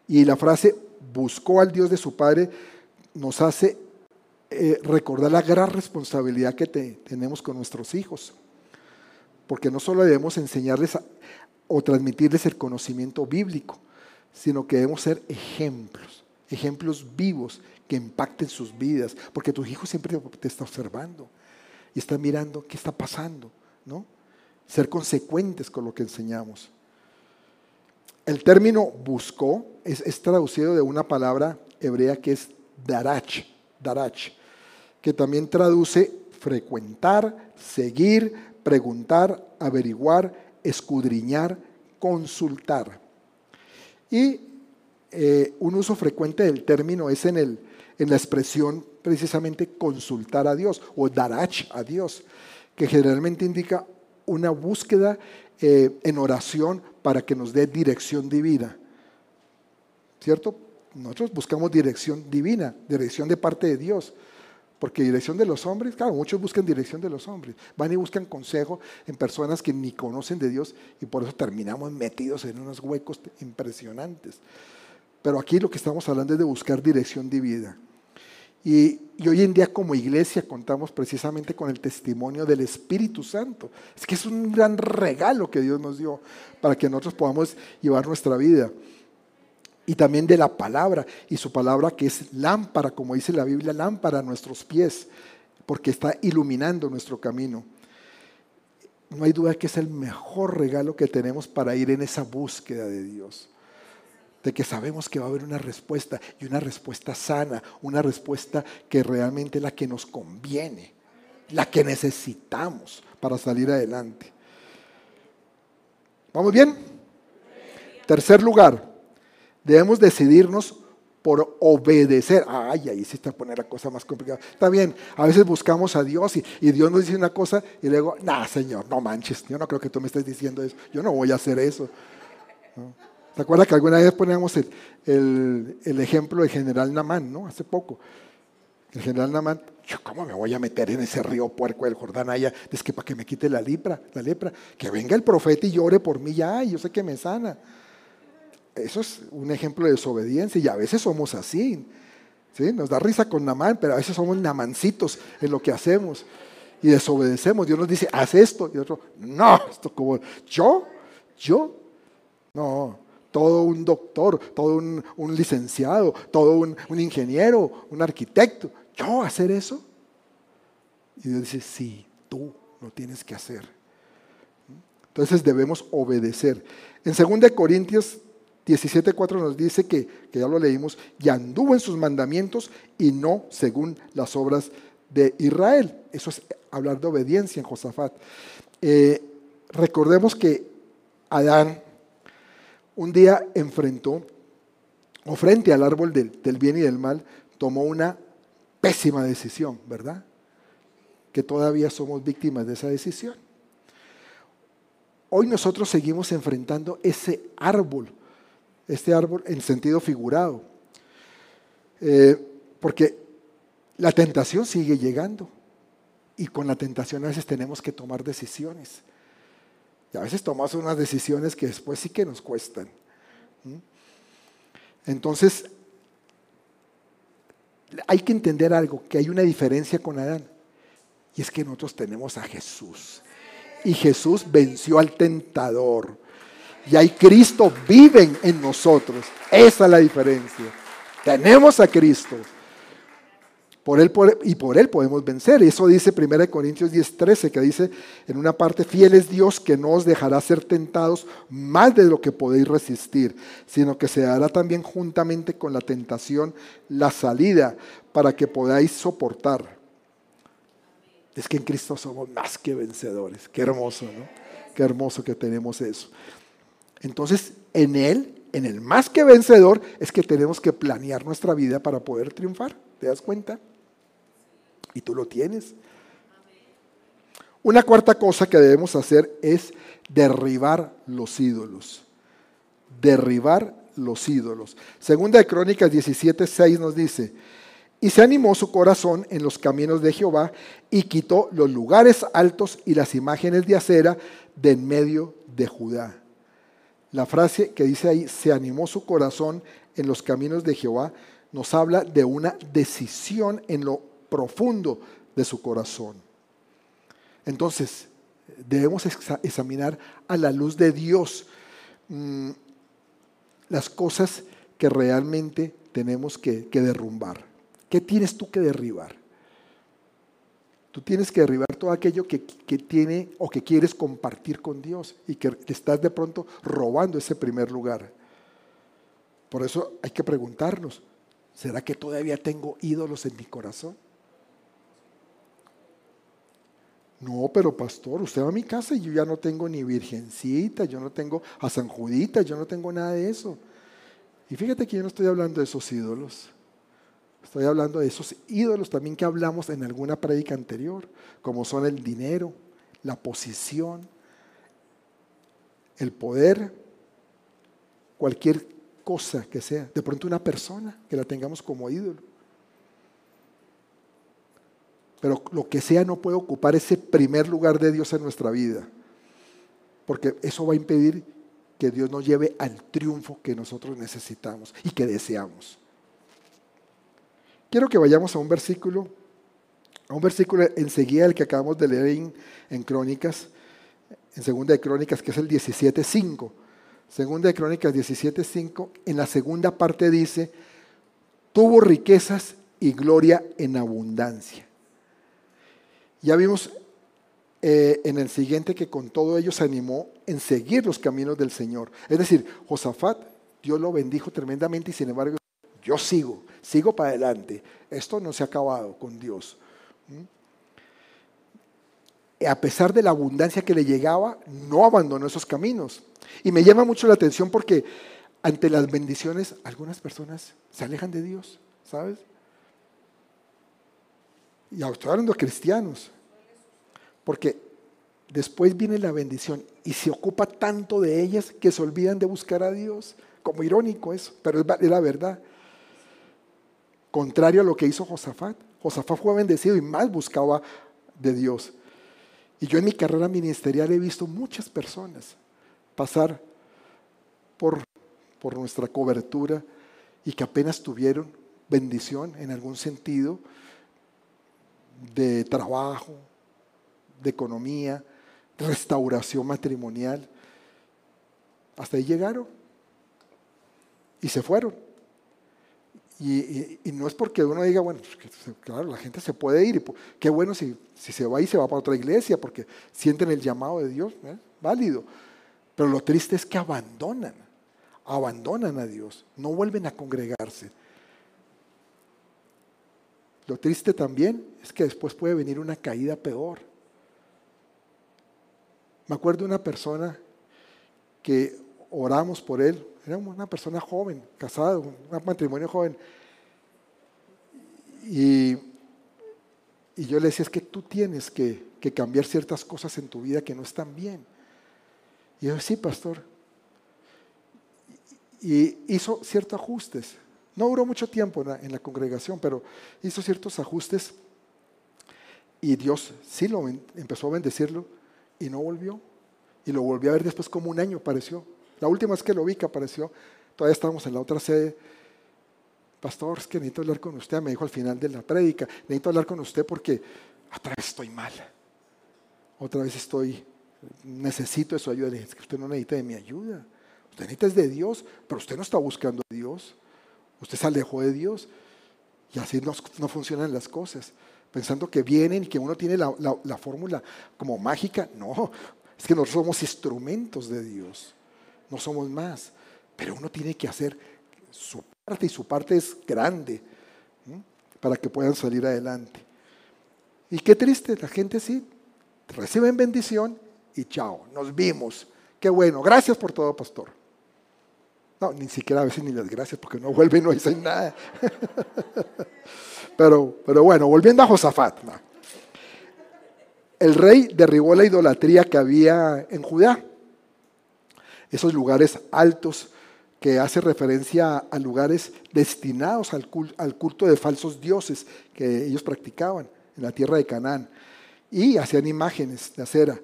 A: Y la frase buscó al Dios de su Padre nos hace eh, recordar la gran responsabilidad que tenemos con nuestros hijos. Porque no solo debemos enseñarles o transmitirles el conocimiento bíblico, sino que debemos ser ejemplos, ejemplos vivos que impacten sus vidas, porque tu hijo siempre te está observando y está mirando qué está pasando, ¿no? Ser consecuentes con lo que enseñamos. El término buscó es, es traducido de una palabra hebrea que es darach, darach, que también traduce frecuentar, seguir, preguntar, averiguar, escudriñar, consultar. Y eh, un uso frecuente del término es en, el, en la expresión precisamente consultar a Dios o darach a Dios, que generalmente indica una búsqueda eh, en oración para que nos dé dirección divina. ¿Cierto? Nosotros buscamos dirección divina, dirección de parte de Dios. Porque dirección de los hombres, claro, muchos buscan dirección de los hombres. Van y buscan consejo en personas que ni conocen de Dios y por eso terminamos metidos en unos huecos impresionantes. Pero aquí lo que estamos hablando es de buscar dirección divina. Y, y, hoy en día como iglesia contamos precisamente con el testimonio del Espíritu Santo. Es que es un gran regalo que Dios nos dio para que nosotros podamos llevar nuestra vida y también de la palabra, y su palabra que es lámpara, como dice la Biblia, lámpara a nuestros pies, porque está iluminando nuestro camino. No hay duda que es el mejor regalo que tenemos para ir en esa búsqueda de Dios. De que sabemos que va a haber una respuesta y una respuesta sana, una respuesta que realmente es la que nos conviene, la que necesitamos para salir adelante. ¿Vamos bien? Tercer lugar, Debemos decidirnos por obedecer. Ay, ahí sí está poner la cosa más complicada. Está bien, a veces buscamos a Dios y, Dios nos dice una cosa y luego, nah, Señor, no manches, yo no creo que tú me estés diciendo eso, yo no voy a hacer eso. ¿Te acuerdas que alguna vez poníamos el, ejemplo de General Namán, ¿no? Hace poco. El General Namán, cómo me voy a meter en ese río puerco del Jordán allá, es que para que me quite la lepra, la lepra, que venga el profeta y llore por mí ya, yo sé que me sana. Eso es un ejemplo de desobediencia y a veces somos así. ¿sí? Nos da risa con Namán, pero a veces somos namancitos en lo que hacemos y desobedecemos. Dios nos dice, haz esto. Y otro, no, esto como, yo, yo, no, todo un doctor, todo un, licenciado, todo un, ingeniero, un arquitecto. ¿Yo hacer eso? Y Dios dice, sí, tú lo tienes que hacer. Entonces debemos obedecer. En 2 Corintios 17.4 nos dice que, que ya lo leímos, y anduvo en sus mandamientos y no según las obras de Israel. Eso es hablar de obediencia en Josafat. Eh, recordemos que Adán un día enfrentó, o frente al árbol del, del, bien y del mal, tomó una pésima decisión, ¿verdad? Que todavía somos víctimas de esa decisión. Hoy nosotros seguimos enfrentando ese árbol este árbol en sentido figurado. Eh, porque la tentación sigue llegando y con la tentación a veces tenemos que tomar decisiones. Y a veces tomamos unas decisiones que después sí que nos cuestan. Entonces, hay que entender algo, que hay una diferencia con Adán. Y es que nosotros tenemos a Jesús. Y Jesús venció al tentador. Y hay Cristo viven en nosotros. Esa es la diferencia. Tenemos a Cristo. Por él, y por Él podemos vencer. Eso dice 1 Corintios 10:13, que dice en una parte, fiel es Dios que no os dejará ser tentados más de lo que podéis resistir, sino que se dará también juntamente con la tentación la salida para que podáis soportar. Es que en Cristo somos más que vencedores. Qué hermoso, ¿no? Qué hermoso que tenemos eso. Entonces, en Él, en el más que vencedor, es que tenemos que planear nuestra vida para poder triunfar. ¿Te das cuenta? y tú lo tienes. Una cuarta cosa que debemos hacer es derribar los ídolos. Derribar los ídolos. Segunda de Crónicas 17:6 nos dice, y se animó su corazón en los caminos de Jehová y quitó los lugares altos y las imágenes de acera de en medio de Judá. La frase que dice ahí, se animó su corazón en los caminos de Jehová, nos habla de una decisión en lo profundo de su corazón. Entonces, debemos examinar a la luz de Dios mm, las cosas que realmente tenemos que, derrumbar. ¿Qué tienes tú que derribar? Tú tienes que derribar todo aquello que, que, tiene o que quieres compartir con Dios y que estás de pronto robando ese primer lugar. Por eso hay que preguntarnos, ¿será que todavía tengo ídolos en mi corazón? No, pero pastor, usted va a mi casa y yo ya no tengo ni virgencita, yo no tengo a San Judita, yo no tengo nada de eso. Y fíjate que yo no estoy hablando de esos ídolos. Estoy hablando de esos ídolos también que hablamos en alguna prédica anterior, como son el dinero, la posición, el poder, cualquier cosa que sea. De pronto una persona que la tengamos como ídolo. Pero lo que sea no puede ocupar ese primer lugar de Dios en nuestra vida. Porque eso va a impedir que Dios nos lleve al triunfo que nosotros necesitamos y que deseamos. Quiero que vayamos a un versículo, a un versículo enseguida el que acabamos de leer en, Crónicas, en Segunda de Crónicas, que es el 17.5. Segunda de Crónicas 17.5, en la segunda parte dice, tuvo riquezas y gloria en abundancia. Ya vimos eh, en el siguiente que con todo ello se animó en seguir los caminos del Señor. Es decir, Josafat, Dios lo bendijo tremendamente y sin embargo yo sigo, sigo para adelante. Esto no se ha acabado con Dios. ¿Mm? A pesar de la abundancia que le llegaba, no abandonó esos caminos. Y me llama mucho la atención porque ante las bendiciones algunas personas se alejan de Dios, ¿sabes? Y estoy hablando de cristianos. Porque después viene la bendición y se ocupa tanto de ellas que se olvidan de buscar a Dios. Como irónico eso, pero es la verdad. Contrario a lo que hizo Josafat. Josafat fue bendecido y más buscaba de Dios. Y yo en mi carrera ministerial he visto muchas personas pasar por, por nuestra cobertura y que apenas tuvieron bendición en algún sentido de trabajo, de economía, restauración matrimonial. Hasta ahí llegaron y se fueron. Y, no es porque uno diga, bueno, pues claro, la gente se puede ir, y qué bueno si, si, se va y se va para otra iglesia, porque sienten el llamado de Dios, ¿eh? válido. Pero lo triste es que abandonan, abandonan a Dios, no vuelven a congregarse. Lo triste también es que después puede venir una caída peor. Me acuerdo de una persona que oramos por él, era una persona joven, casada, un matrimonio joven. Y, y yo le decía, es que tú tienes que, que, cambiar ciertas cosas en tu vida que no están bien. Y yo, sí, pastor. Y hizo ciertos ajustes. No duró mucho tiempo en la, congregación, pero hizo ciertos ajustes y Dios sí lo empezó a bendecirlo y no volvió. Y lo volví a ver después como un año, pareció. La última vez que lo vi que apareció, todavía estábamos en la otra sede. pastor, es que necesito hablar con usted, me dijo al final de la prédica, necesito hablar con usted porque otra vez estoy mal, otra vez estoy, necesito de su ayuda. Es que usted no necesita de mi ayuda, usted necesita de Dios, pero usted no está buscando a Dios, usted se alejó de Dios. Y así no, no funcionan las cosas. Pensando que vienen y que uno tiene la, la fórmula como mágica, no, es que nosotros somos instrumentos de Dios, no somos más, pero uno tiene que hacer su parte y su parte es grande para que puedan salir adelante. Y qué triste, la gente sí, reciben bendición y chao, nos vimos. Qué bueno, gracias por todo, pastor. No, ni siquiera a veces ni las gracias porque no vuelven no dicen nada. pero, pero bueno, volviendo a Josafat. El rey derribó la idolatría que había en Judá. Esos lugares altos que hace referencia a lugares destinados al culto de falsos dioses que ellos practicaban en la tierra de Canaán. Y hacían imágenes de acera,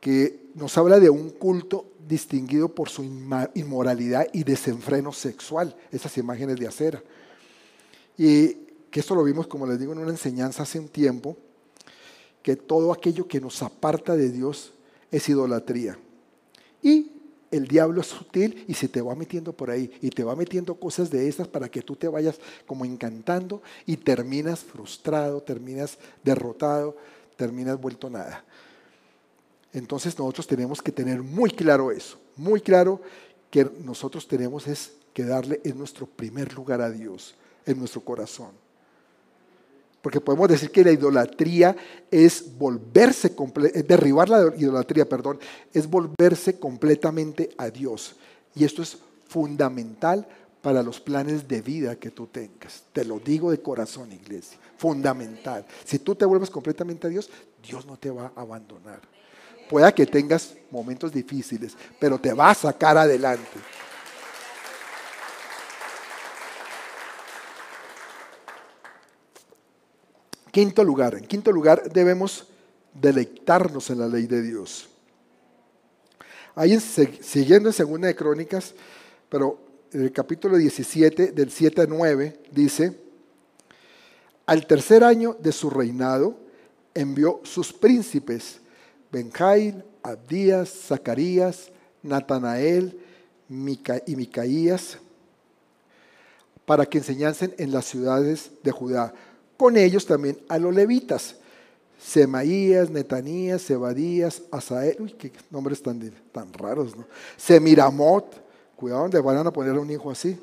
A: que nos habla de un culto distinguido por su inmoralidad y desenfreno sexual, esas imágenes de acera. Y que esto lo vimos, como les digo, en una enseñanza hace un tiempo, que todo aquello que nos aparta de Dios es idolatría. Y el diablo es sutil y se te va metiendo por ahí y te va metiendo cosas de esas para que tú te vayas como encantando y terminas frustrado, terminas derrotado, terminas vuelto nada. Entonces nosotros tenemos que tener muy claro eso, muy claro que nosotros tenemos es que darle en nuestro primer lugar a Dios, en nuestro corazón. Porque podemos decir que la idolatría es volverse, derribar la idolatría, perdón, es volverse completamente a Dios. Y esto es fundamental para los planes de vida que tú tengas. Te lo digo de corazón, iglesia. Fundamental. Si tú te vuelves completamente a Dios, Dios no te va a abandonar. Pueda que tengas momentos difíciles, pero te va a sacar adelante. Quinto lugar, en quinto lugar debemos deleitarnos en la ley de Dios. Ahí siguiendo en Segunda de Crónicas, pero en el capítulo 17, del 7 a 9, dice, al tercer año de su reinado, envió sus príncipes, Benjail, Abdías, Zacarías, Natanael y Micaías, para que enseñasen en las ciudades de Judá con ellos también a los levitas, Semaías, Netanías, Sebadías, Asael, uy, qué nombres tan, tan raros, ¿no? Semiramot, cuidado, le van a poner a un hijo así.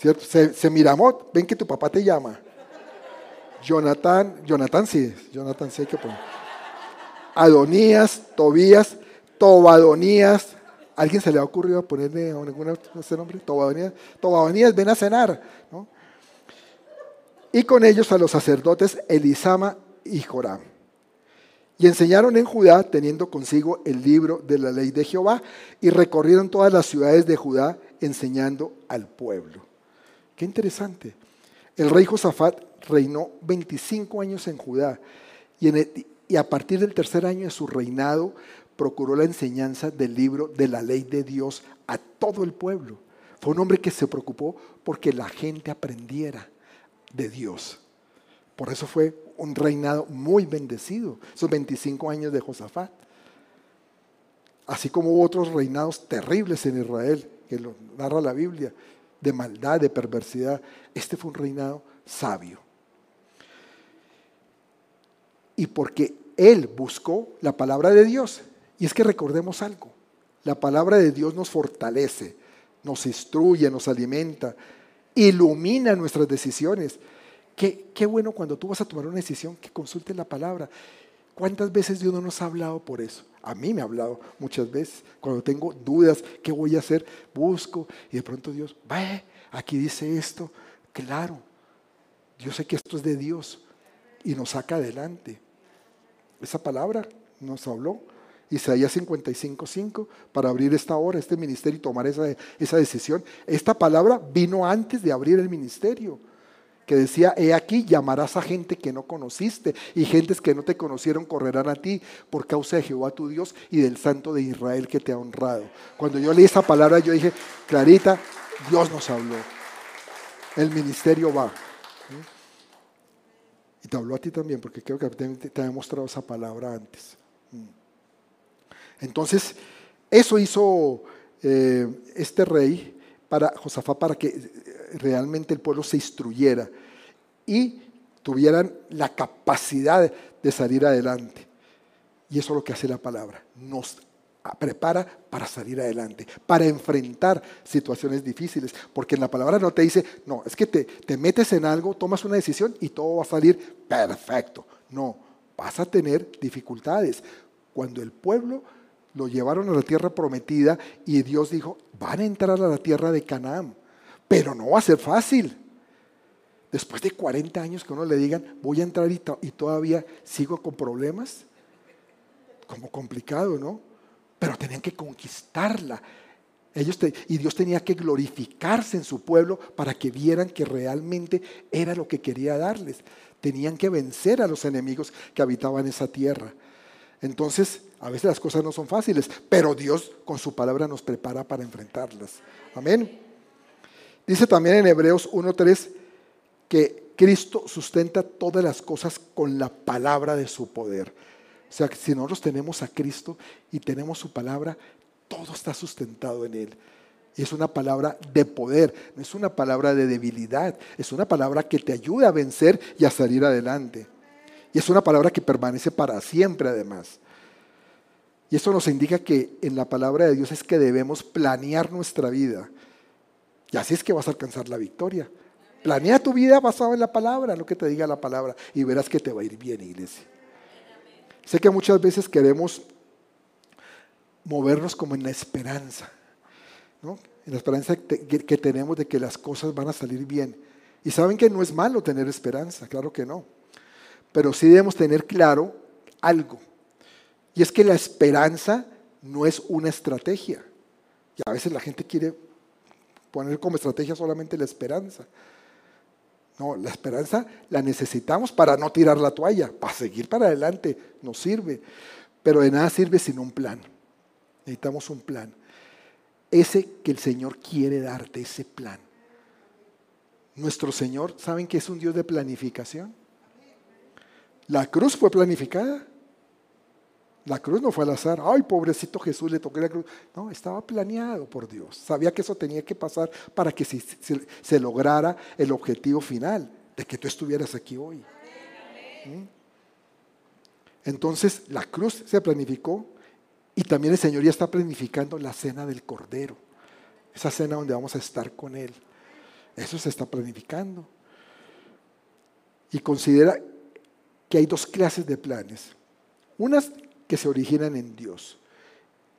A: ¿Cierto? Semiramot, ven que tu papá te llama. Jonathan, Jonathan sí, Jonathan sí hay que poner. Adonías, Tobías, Tobadonías. ¿Alguien se le ha ocurrido ponerle a ninguna ese nombre? Tobadonías, Tobadonías, ven a cenar. ¿no? Y con ellos a los sacerdotes Elisama y Joram. Y enseñaron en Judá, teniendo consigo el libro de la ley de Jehová, y recorrieron todas las ciudades de Judá enseñando al pueblo. Qué interesante. El rey Josafat reinó 25 años en Judá y, y a partir del tercer año de su reinado procuró la enseñanza del libro de la ley de Dios a todo el pueblo. Fue un hombre que se preocupó porque la gente aprendiera de Dios. Por eso fue un reinado muy bendecido, esos 25 años de Josafat. Así como hubo otros reinados terribles en Israel, que lo narra la Biblia, de maldad, de perversidad. Este fue un reinado sabio. Y porque él buscó la palabra de Dios. Y es que recordemos algo, la palabra de Dios nos fortalece, nos instruye, nos alimenta, ilumina nuestras decisiones. Qué, bueno cuando tú vas a tomar una decisión que consultes la palabra. ¿Cuántas veces Dios no nos ha hablado por eso? A mí me ha hablado muchas veces. Cuando tengo dudas, ¿qué voy a hacer? Busco y de pronto Dios, ve, aquí dice esto. Claro, yo sé que esto es de Dios y nos saca adelante. Esa palabra nos habló. Isaías 55.5 para abrir esta hora, este ministerio y tomar esa, esa decisión. Esta palabra vino antes de abrir el ministerio que decía, he aquí, llamarás a gente que no conociste y gentes que no te conocieron correrán a ti por causa de Jehová tu Dios y del Santo de Israel que te ha honrado. Cuando yo leí esa palabra, yo dije, Clarita, Dios nos habló. el ministerio va. Y te habló a ti también, porque creo que te, te, mostrado esa palabra antes. Entonces, eso hizo eh, este rey para Josafat para que realmente el pueblo se instruyera y tuvieran la capacidad de salir adelante. Y eso es lo que hace la palabra. Nos prepara para salir adelante, para enfrentar situaciones difíciles. Porque en la palabra no te dice, no, es que te, te metes en algo, tomas una decisión y todo va a salir perfecto. No, vas a tener dificultades. Cuando el pueblo lo llevaron a la tierra prometida y Dios dijo, van a entrar a la tierra de Canaán, pero no va a ser fácil. Después de 40 años que uno le digan, voy a entrar y, todavía sigo con problemas, como complicado, ¿no? pero tenían que conquistarla. Ellos y Dios tenía que glorificarse en su pueblo para que vieran que realmente era lo que quería darles. Tenían que vencer a los enemigos que habitaban esa tierra. Entonces, a veces las cosas no son fáciles, pero Dios con su palabra nos prepara para enfrentarlas. Amén. Dice también en Hebreos 1.3 que Cristo sustenta todas las cosas con la palabra de su poder. O sea, que si nosotros tenemos a Cristo y tenemos su palabra, todo está sustentado en Él. Y es una palabra de poder, no es una palabra de debilidad, es una palabra que te ayuda a vencer y a salir adelante. Y es una palabra que permanece para siempre además. Y eso nos indica que en la palabra de Dios es que debemos planear nuestra vida. Y así es que vas a alcanzar la victoria. Planea tu vida basado en la palabra, lo que te diga la palabra, y verás que te va a ir bien, iglesia. Sé que muchas veces queremos movernos como en la esperanza, ¿no? en la esperanza que, tenemos de que las cosas van a salir bien. Y saben que no es malo tener esperanza, claro que no. Pero sí debemos tener claro algo. Y es que la esperanza no es una estrategia. Y a veces la gente quiere poner como estrategia solamente la esperanza. No, la esperanza la necesitamos para no tirar la toalla, para seguir para adelante, nos sirve. Pero de nada sirve sin un plan. Necesitamos un plan. Ese que el Señor quiere darte, ese plan. Nuestro Señor, ¿saben que es un Dios de planificación? La cruz fue planificada. La cruz no fue al azar. Ay, pobrecito Jesús, le toqué la cruz. No, estaba planeado por Dios. Sabía que eso tenía que pasar para que se, lograra el objetivo final de que tú estuvieras aquí hoy. ¿Mm? Entonces, la cruz se planificó y también el Señor ya está planificando la cena del Cordero. Esa cena donde vamos a estar con Él. Eso se está planificando. Y considera que hay dos clases de planes. Unas que se originan en Dios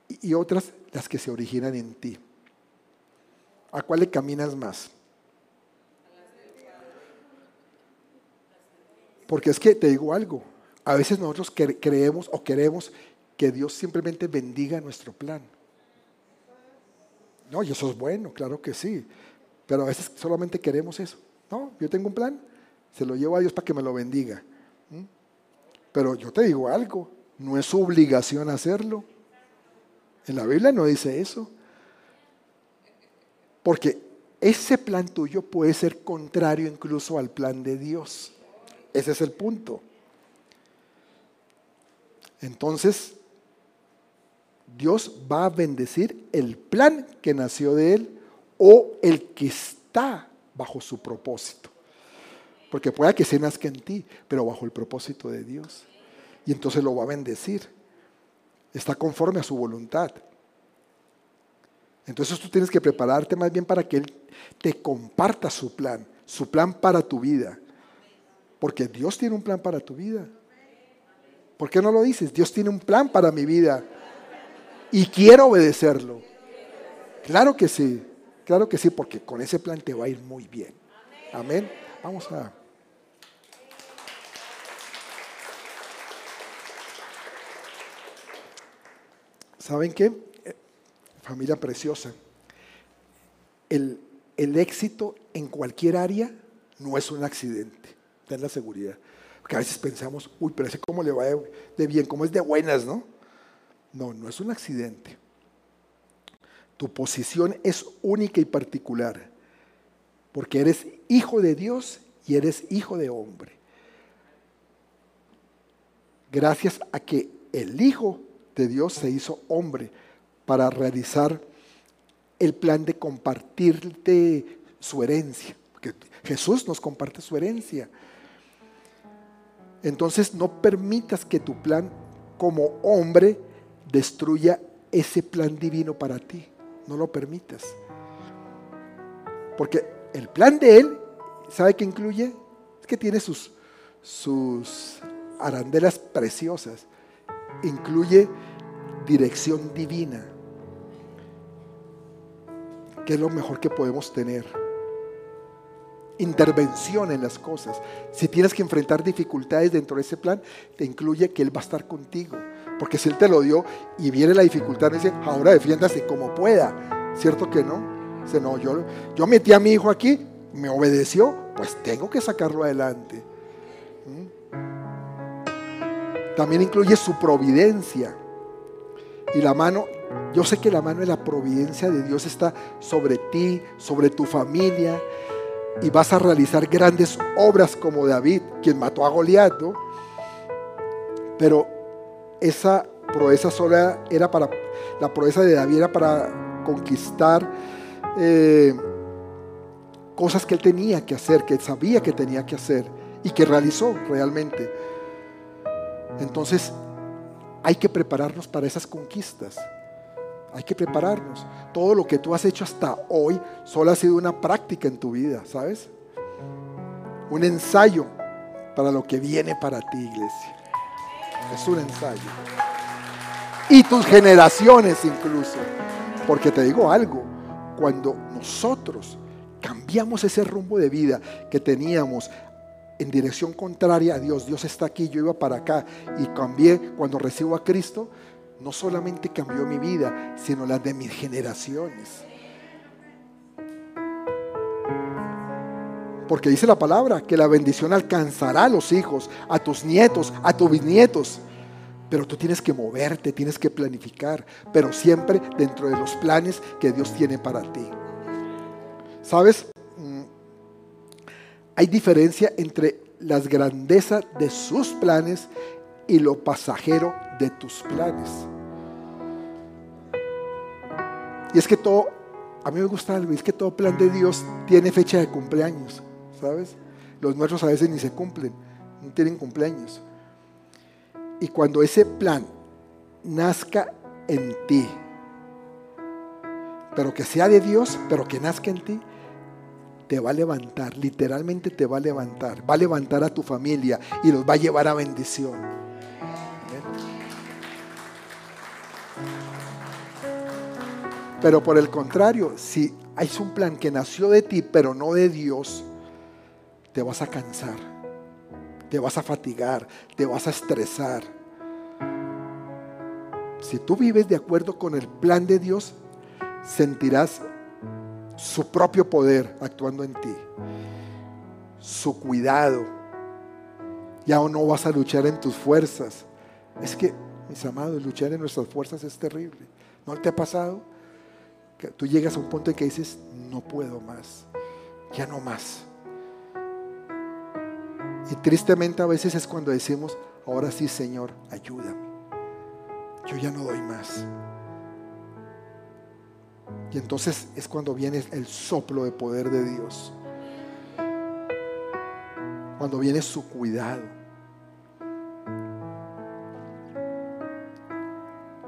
A: y otras las que se originan en ti. ¿A cuál le caminas más? Porque es que te digo algo, a veces nosotros creemos o queremos que Dios simplemente bendiga nuestro plan. No, y eso es bueno, claro que sí, pero a veces solamente queremos eso. No, yo tengo un plan, se lo llevo a Dios para que me lo bendiga. Pero yo te digo algo, no es obligación hacerlo. En la Biblia no dice eso. Porque ese plan tuyo puede ser contrario incluso al plan de Dios. Ese es el punto. Entonces, Dios va a bendecir el plan que nació de Él o el que está bajo su propósito. Porque puede que se nazca en ti, pero bajo el propósito de Dios y entonces lo va a bendecir. Está conforme a su voluntad. Entonces tú tienes que prepararte más bien para que Él te comparta su plan, su plan para tu vida. Porque Dios tiene un plan para tu vida. ¿Por qué no lo dices? Dios tiene un plan para mi vida. Y quiero obedecerlo. Claro que sí, claro que sí, porque con ese plan te va a ir muy bien. Amén. Vamos a... ¿Saben qué? Familia preciosa, el, éxito en cualquier área no es un accidente, ten la seguridad. Porque a veces pensamos, uy, pero ese cómo le va de, bien, cómo es de buenas, ¿no? No, no es un accidente. Tu posición es única y particular. porque eres hijo de Dios y eres hijo de hombre. Gracias a que el Hijo de Dios se hizo hombre para realizar el plan de compartirte su herencia. Porque Jesús nos comparte su herencia. Entonces no permitas que tu plan como hombre destruya ese plan divino para ti. No lo permitas. Porque el plan de Él, ¿sabe qué incluye? Es que tiene sus, sus arandelas preciosas. Incluye dirección divina, que es lo mejor que podemos tener. Intervención en las cosas. Si tienes que enfrentar dificultades dentro de ese plan, te incluye que Él va a estar contigo. Porque si Él te lo dio y viene la dificultad, dice, ahora defiéndase como pueda. ¿Cierto que no? Dice, no, yo, yo metí a mi hijo aquí, me obedeció, pues tengo que sacarlo adelante. También incluye su providencia. Y la mano, yo sé que la mano de la providencia de Dios está sobre ti, sobre tu familia, y vas a realizar grandes obras como David, quien mató a Goliat, ¿no? Pero esa proeza sola era para, la proeza de David era para conquistar eh, cosas que él tenía que hacer, que sabía que tenía que hacer y que realizó realmente. Entonces, hay que prepararnos para esas conquistas. Hay que prepararnos. Todo lo que tú has hecho hasta hoy solo ha sido una práctica en tu vida, ¿sabes? Un ensayo para lo que viene para ti, iglesia. Es un ensayo. Y tus generaciones incluso. Porque te digo algo, cuando nosotros cambiamos ese rumbo de vida que teníamos en dirección contraria a Dios, Dios está aquí, yo iba para acá y cambié cuando recibo a Cristo, no solamente cambió mi vida, sino la de mis generaciones. Porque dice la palabra que la bendición alcanzará a los hijos, a tus nietos, a tus bisnietos. Pero tú tienes que moverte, tienes que planificar, pero siempre dentro de los planes que Dios tiene para ti. ¿Sabes? Hay diferencia entre las grandezas de sus planes y lo pasajero de tus planes. Y es que todo, a mí me gusta algo, es que todo plan de Dios tiene fecha de cumpleaños, ¿sabes? Los nuestros a veces ni se cumplen, no tienen cumpleaños. Y cuando ese plan nazca en ti, pero que sea de Dios, pero que nazca en ti, te va a levantar, literalmente te va a levantar, va a levantar a tu familia y los va a llevar a bendición. Pero por el contrario, si hay un plan que nació de ti, pero no de Dios, te vas a cansar, te vas a fatigar, te vas a estresar. Si tú vives de acuerdo con el plan de Dios, sentirás su propio poder actuando en ti, su cuidado. Ya no vas a luchar en tus fuerzas. Es que, mis amados, luchar en nuestras fuerzas es terrible. ¿No te ha pasado? Que tú llegas a un punto en que dices, no puedo más, ya no más. Y tristemente a veces es cuando decimos, ahora sí, Señor, ayúdame. Yo ya no doy más. Y entonces es cuando viene el soplo de poder de Dios. Cuando viene su cuidado.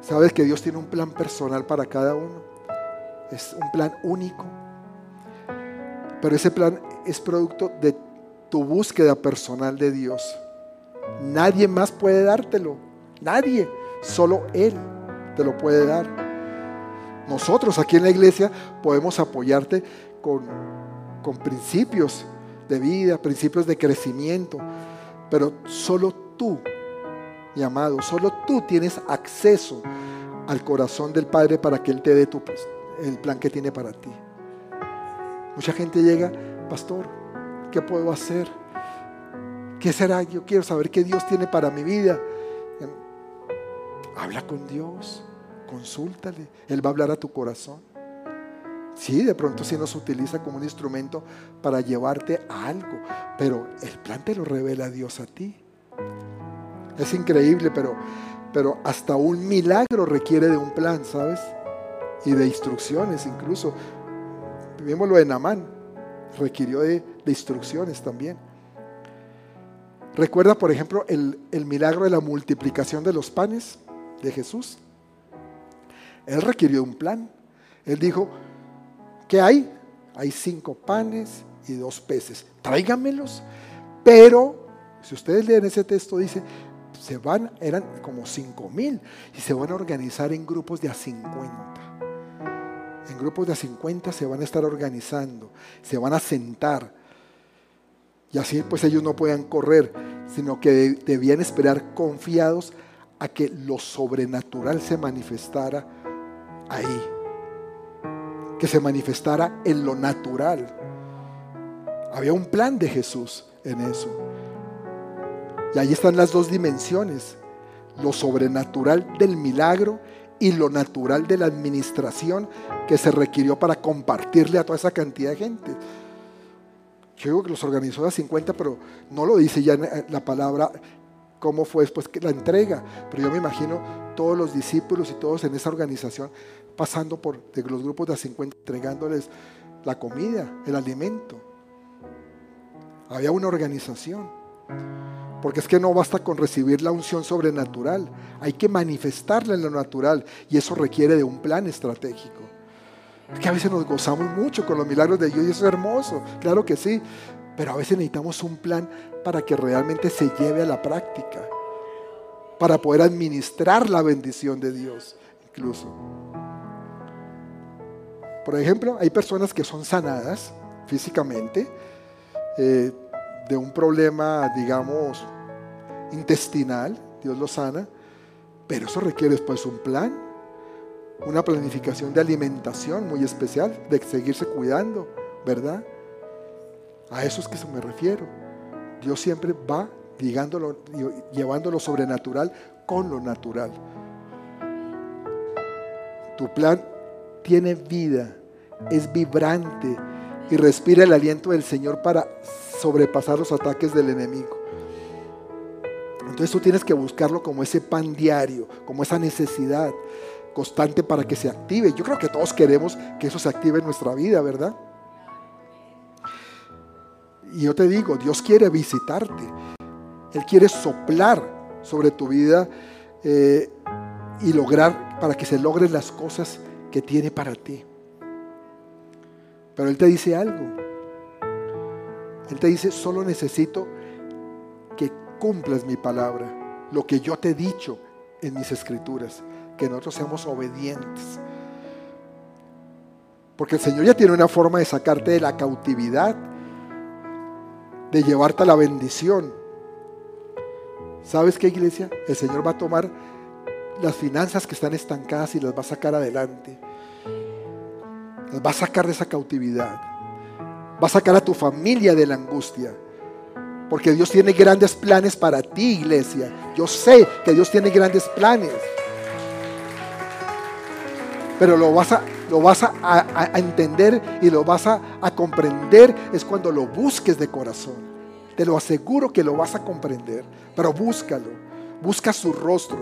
A: Sabes que Dios tiene un plan personal para cada uno. Es un plan único. Pero ese plan es producto de tu búsqueda personal de Dios. Nadie más puede dártelo. Nadie. Solo Él te lo puede dar. Nosotros aquí en la iglesia podemos apoyarte con, principios de vida, principios de crecimiento, pero solo tú, mi amado, solo tú tienes acceso al corazón del Padre para que Él te dé tu, el plan que tiene para ti. Mucha gente llega, pastor, ¿qué puedo hacer? ¿Qué será? Yo quiero saber qué Dios tiene para mi vida. Habla con Dios consúltale, Él va a hablar a tu corazón. Sí, de pronto sí nos utiliza como un instrumento para llevarte a algo, pero el plan te lo revela Dios a ti. Es increíble, pero, pero hasta un milagro requiere de un plan, ¿sabes? Y de instrucciones incluso. Vimos lo de Namán, requirió de, instrucciones también. Recuerda, por ejemplo, el, el milagro de la multiplicación de los panes de Jesús. Él requirió un plan. Él dijo, ¿qué hay? Hay cinco panes y dos peces. Tráigamelos. Pero, si ustedes leen ese texto, dice, se van, eran como cinco mil, y se van a organizar en grupos de a 50. En grupos de a 50 se van a estar organizando, se van a sentar. Y así pues ellos no puedan correr, sino que debían esperar confiados a que lo sobrenatural se manifestara ahí. Que se manifestara en lo natural. Había un plan de Jesús en eso. Y ahí están las dos dimensiones. Lo sobrenatural del milagro y lo natural de la administración que se requirió para compartirle a toda esa cantidad de gente. Yo digo que los organizó a 50, pero no lo dice ya la palabra cómo fue después que la entrega. Pero yo me imagino todos los discípulos y todos en esa organización pasando por los grupos de a 50, entregándoles la comida, el alimento. Había una organización. Porque es que no basta con recibir la unción sobrenatural, hay que manifestarla en lo natural y eso requiere de un plan estratégico. que a veces nos gozamos mucho con los milagros de Dios y eso es hermoso, claro que sí, pero a veces necesitamos un plan para que realmente se lleve a la práctica, para poder administrar la bendición de Dios incluso. Por ejemplo, hay personas que son sanadas físicamente, eh, de un problema, digamos, intestinal, Dios lo sana, pero eso requiere después un plan, una planificación de alimentación muy especial, de seguirse cuidando, ¿verdad? A eso es que se me refiero. Dios siempre va ligándolo, llevando lo sobrenatural con lo natural. Tu plan tiene vida, es vibrante y respira el aliento del Señor para sobrepasar los ataques del enemigo. Entonces tú tienes que buscarlo como ese pan diario, como esa necesidad constante para que se active. Yo creo que todos queremos que eso se active en nuestra vida, ¿verdad? Y yo te digo, Dios quiere visitarte. Él quiere soplar sobre tu vida eh, y lograr, para que se logren las cosas que tiene para ti. Pero Él te dice algo. Él te dice, solo necesito que cumplas mi palabra, lo que yo te he dicho en mis escrituras, que nosotros seamos obedientes. Porque el Señor ya tiene una forma de sacarte de la cautividad, de llevarte a la bendición. ¿Sabes qué, iglesia? El Señor va a tomar las finanzas que están estancadas y las va a sacar adelante. Las va a sacar de esa cautividad. Va a sacar a tu familia de la angustia. Porque Dios tiene grandes planes para ti, iglesia. Yo sé que Dios tiene grandes planes. Pero lo vas a, lo vas a, entender y lo vas a, a comprender es cuando lo busques de corazón. Te lo aseguro que lo vas a comprender. Pero búscalo. Busca su rostro.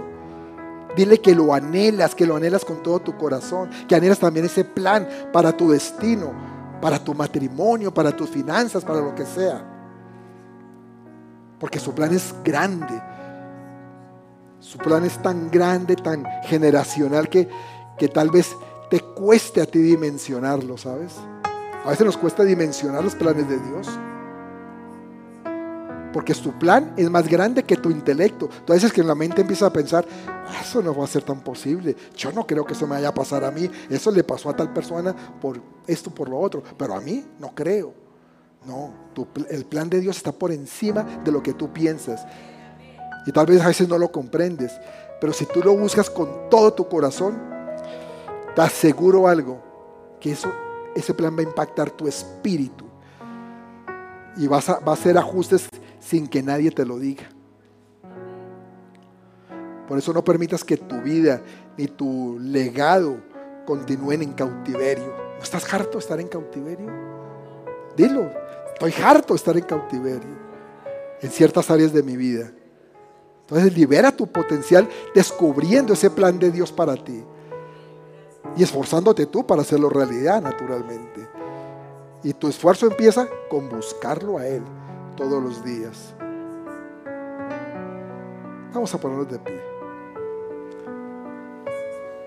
A: Dile que lo anhelas, que lo anhelas con todo tu corazón, que anhelas también ese plan para tu destino para tu matrimonio, para tus finanzas, para lo que sea. Porque su plan es grande. Su plan es tan grande, tan generacional que, que tal vez te cueste a ti dimensionarlo, ¿sabes? A veces nos cuesta dimensionar los planes de Dios. Porque su plan es más grande que tu intelecto. Tú veces que en la mente empieza a pensar, ah, eso no va a ser tan posible. Yo no creo que eso me vaya a pasar a mí. Eso le pasó a tal persona por esto, por lo otro. Pero a mí no creo. No, el plan de Dios está por encima de lo que tú piensas. Y tal vez a veces no lo comprendes. Pero si tú lo buscas con todo tu corazón, te aseguro algo, que eso, ese plan va a impactar tu espíritu. Y vas a, va a hacer ajustes sin que nadie te lo diga. Por eso no permitas que tu vida ni tu legado continúen en cautiverio. ¿No estás harto de estar en cautiverio? Dilo, estoy harto de estar en cautiverio en ciertas áreas de mi vida. Entonces libera tu potencial descubriendo ese plan de Dios para ti y esforzándote tú para hacerlo realidad naturalmente. Y tu esfuerzo empieza con buscarlo a Él todos los días. Vamos a ponernos de pie.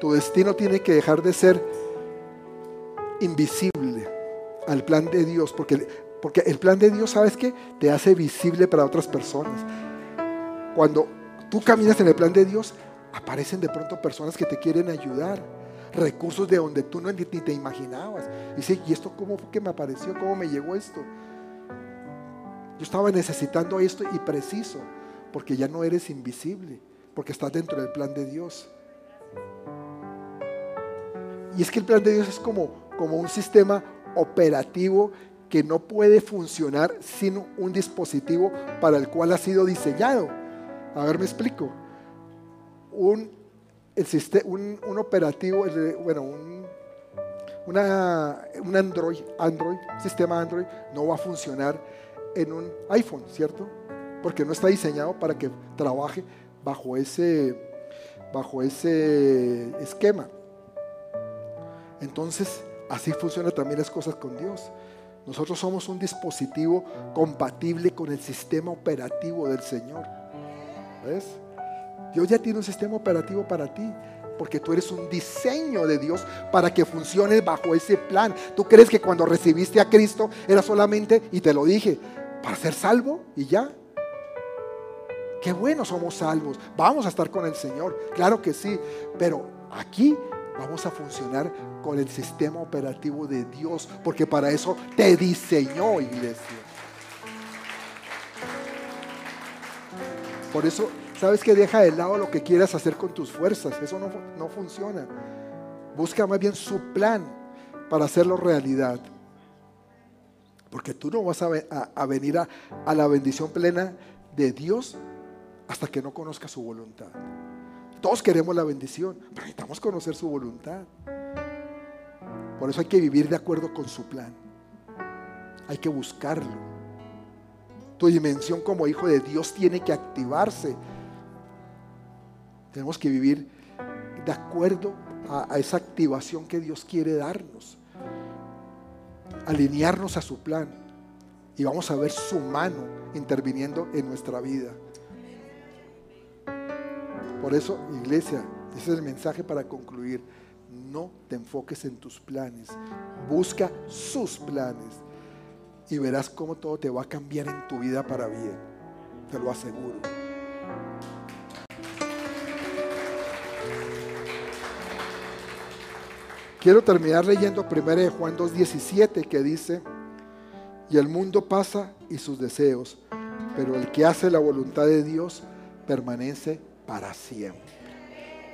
A: Tu destino tiene que dejar de ser invisible al plan de Dios, porque, porque el plan de Dios, ¿sabes qué? Te hace visible para otras personas. Cuando tú caminas en el plan de Dios, aparecen de pronto personas que te quieren ayudar, recursos de donde tú no ni te imaginabas. Y dice, ¿y esto cómo fue que me apareció? ¿Cómo me llegó esto? Yo estaba necesitando esto y preciso, porque ya no eres invisible, porque estás dentro del plan de Dios. Y es que el plan de Dios es como, como un sistema operativo que no puede funcionar sin un dispositivo para el cual ha sido diseñado. A ver, me explico. Un, un, operativo, bueno, un, una, un Android, Android, sistema Android, no va a funcionar en un iPhone, ¿cierto? Porque no está diseñado para que trabaje bajo ese, bajo ese esquema. Entonces, así funcionan también las cosas con Dios. Nosotros somos un dispositivo compatible con el sistema operativo del Señor. ¿Ves? Dios ya tiene un sistema operativo para ti, porque tú eres un diseño de Dios para que funcione bajo ese plan. ¿Tú crees que cuando recibiste a Cristo era solamente, y te lo dije, para ser salvo y ya? Qué bueno somos salvos. Vamos a estar con el Señor. Claro que sí. Pero aquí vamos a funcionar con el sistema operativo de Dios, porque para eso te diseñó, iglesia. Por eso, sabes que deja de lado lo que quieras hacer con tus fuerzas, eso no, no funciona. Busca más bien su plan para hacerlo realidad. Porque tú no vas a, venir a, a la bendición plena de Dios hasta que no conozcas su voluntad. Todos queremos la bendición, pero necesitamos conocer su voluntad. Por eso hay que vivir de acuerdo con su plan. Hay que buscarlo. Tu dimensión como hijo de Dios tiene que activarse. Tenemos que vivir de acuerdo a, esa activación que Dios quiere darnos. Alinearnos a su plan. Y vamos a ver su mano interviniendo en nuestra vida. Por eso, iglesia, ese es el mensaje para concluir. No te enfoques en tus planes. Busca sus planes. Y verás cómo todo te va a cambiar en tu vida para bien. Te lo aseguro. Quiero terminar leyendo 1 Juan 2.17 que dice, y el mundo pasa y sus deseos, pero el que hace la voluntad de Dios permanece para siempre.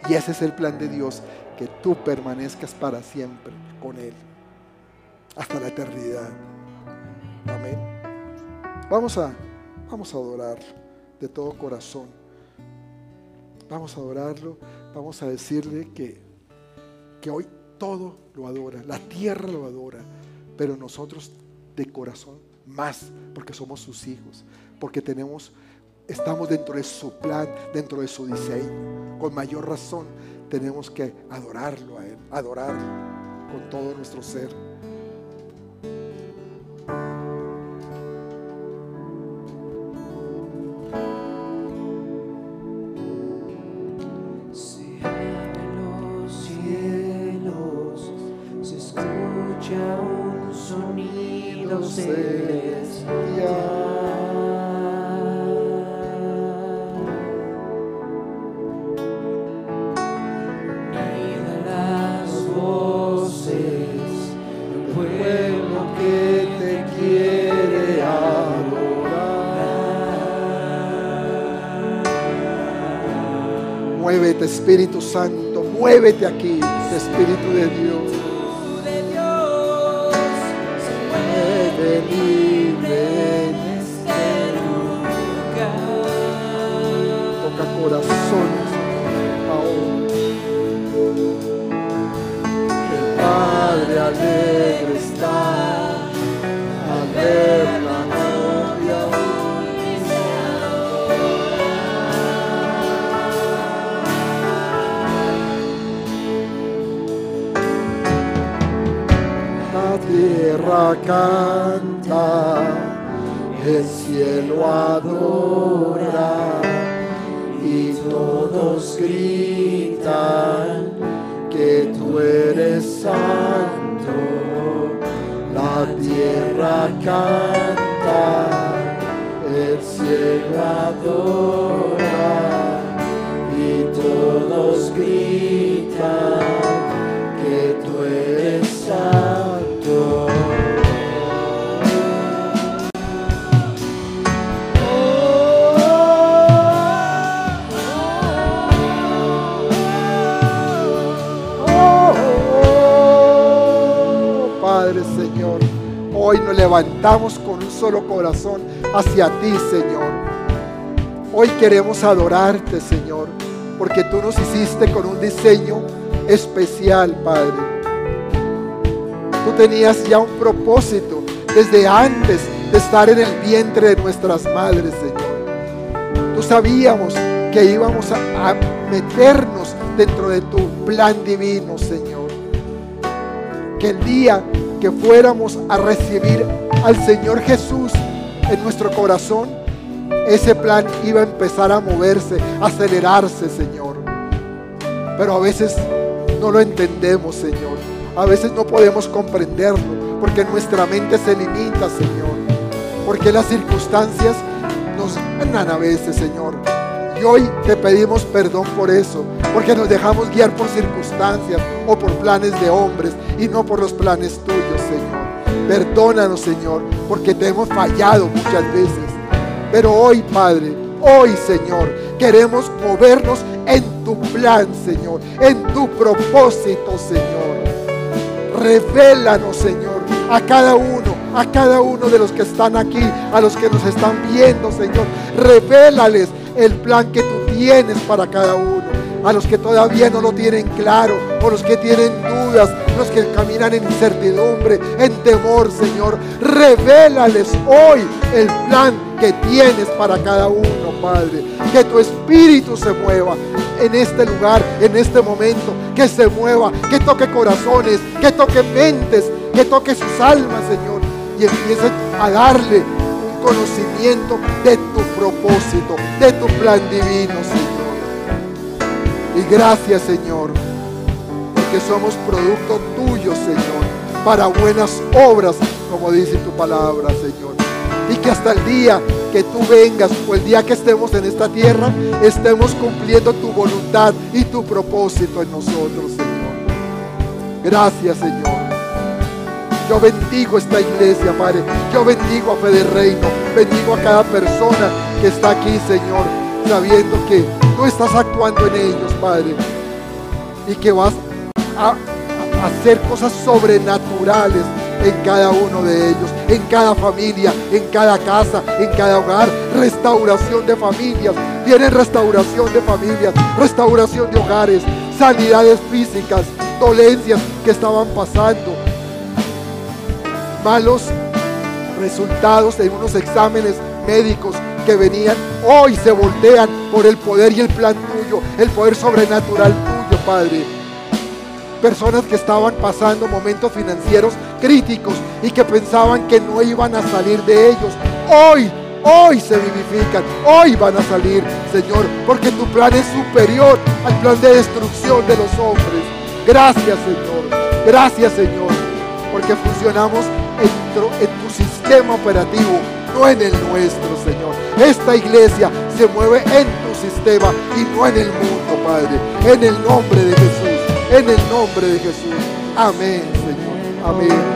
A: Y ese es el plan de Dios, que tú permanezcas para siempre con Él, hasta la eternidad. Amén. Vamos a, vamos a adorar de todo corazón. Vamos a adorarlo, vamos a decirle que, que hoy todo lo adora, la tierra lo adora, pero nosotros de corazón más, porque somos sus hijos, porque tenemos estamos dentro de su plan, dentro de su diseño. Con mayor razón tenemos que adorarlo a Él, adorarlo con todo nuestro ser. Muévete aquí, Espíritu de Dios. Canta, el cielo adora y todos gritan que tú eres santo. La tierra canta, hoy nos levantamos con un solo corazón hacia ti, Señor. Hoy queremos adorarte, Señor, porque tú nos hiciste con un diseño especial, Padre. Tú tenías ya un propósito desde antes de estar en el vientre de nuestras madres, Señor. Tú sabíamos que íbamos a, a meternos dentro de tu plan divino, Señor. Que el día que fuéramos a recibir al Señor Jesús en nuestro corazón, ese plan iba a empezar a moverse, a acelerarse, Señor. Pero a veces no lo entendemos, Señor. A veces no podemos comprenderlo, porque nuestra mente se limita, Señor. Porque las circunstancias nos ganan a veces, Señor. Hoy te pedimos perdón por eso, porque nos dejamos guiar por circunstancias o por planes de hombres y no por los planes tuyos, Señor. Perdónanos, Señor, porque te hemos fallado muchas veces. Pero hoy, Padre, hoy, Señor, queremos movernos en tu plan, Señor, en tu propósito, Señor. Revélanos, Señor, a cada uno, a cada uno de los que están aquí, a los que nos están viendo, Señor. Revélales el plan que tú tienes para cada uno. A los que todavía no lo tienen claro, o los que tienen dudas, los que caminan en incertidumbre, en temor, Señor. Revélales hoy el plan que tienes para cada uno, Padre. Que tu espíritu se mueva en este lugar, en este momento. Que se mueva, que toque corazones, que toque mentes, que toque sus almas, Señor. Y empiece a darle un conocimiento de propósito, de tu plan divino, Señor. Y gracias, Señor, porque somos producto tuyo, Señor, para buenas obras, como dice tu palabra, Señor. Y que hasta el día que tú vengas o el día que estemos en esta tierra, estemos cumpliendo tu voluntad y tu propósito en nosotros, Señor. Gracias, Señor. Yo bendigo esta iglesia, Padre. Yo bendigo a Fede Reino. Bendigo a cada persona que está aquí, Señor, sabiendo que tú estás actuando en ellos, Padre. Y que vas a, hacer cosas sobrenaturales en cada uno de ellos, en cada familia, en cada casa, en cada hogar. Restauración de familias. Viene restauración de familias, restauración de hogares, sanidades físicas, dolencias que estaban pasando, malos resultados en unos exámenes médicos que venían, hoy se voltean por el poder y el plan tuyo, el poder sobrenatural tuyo, Padre. Personas que estaban pasando momentos financieros críticos y que pensaban que no iban a salir de ellos. Hoy, hoy se vivifican, hoy van a salir, Señor, porque tu plan es superior al plan de destrucción de los hombres. Gracias, Señor. Gracias, Señor, porque funcionamos en tu sistema operativo, no en el nuestro, Señor. Esta iglesia se mueve en tu sistema y no en el mundo, Padre. En el nombre de Jesús, en el nombre de Jesús. Amén, Señor. Amén.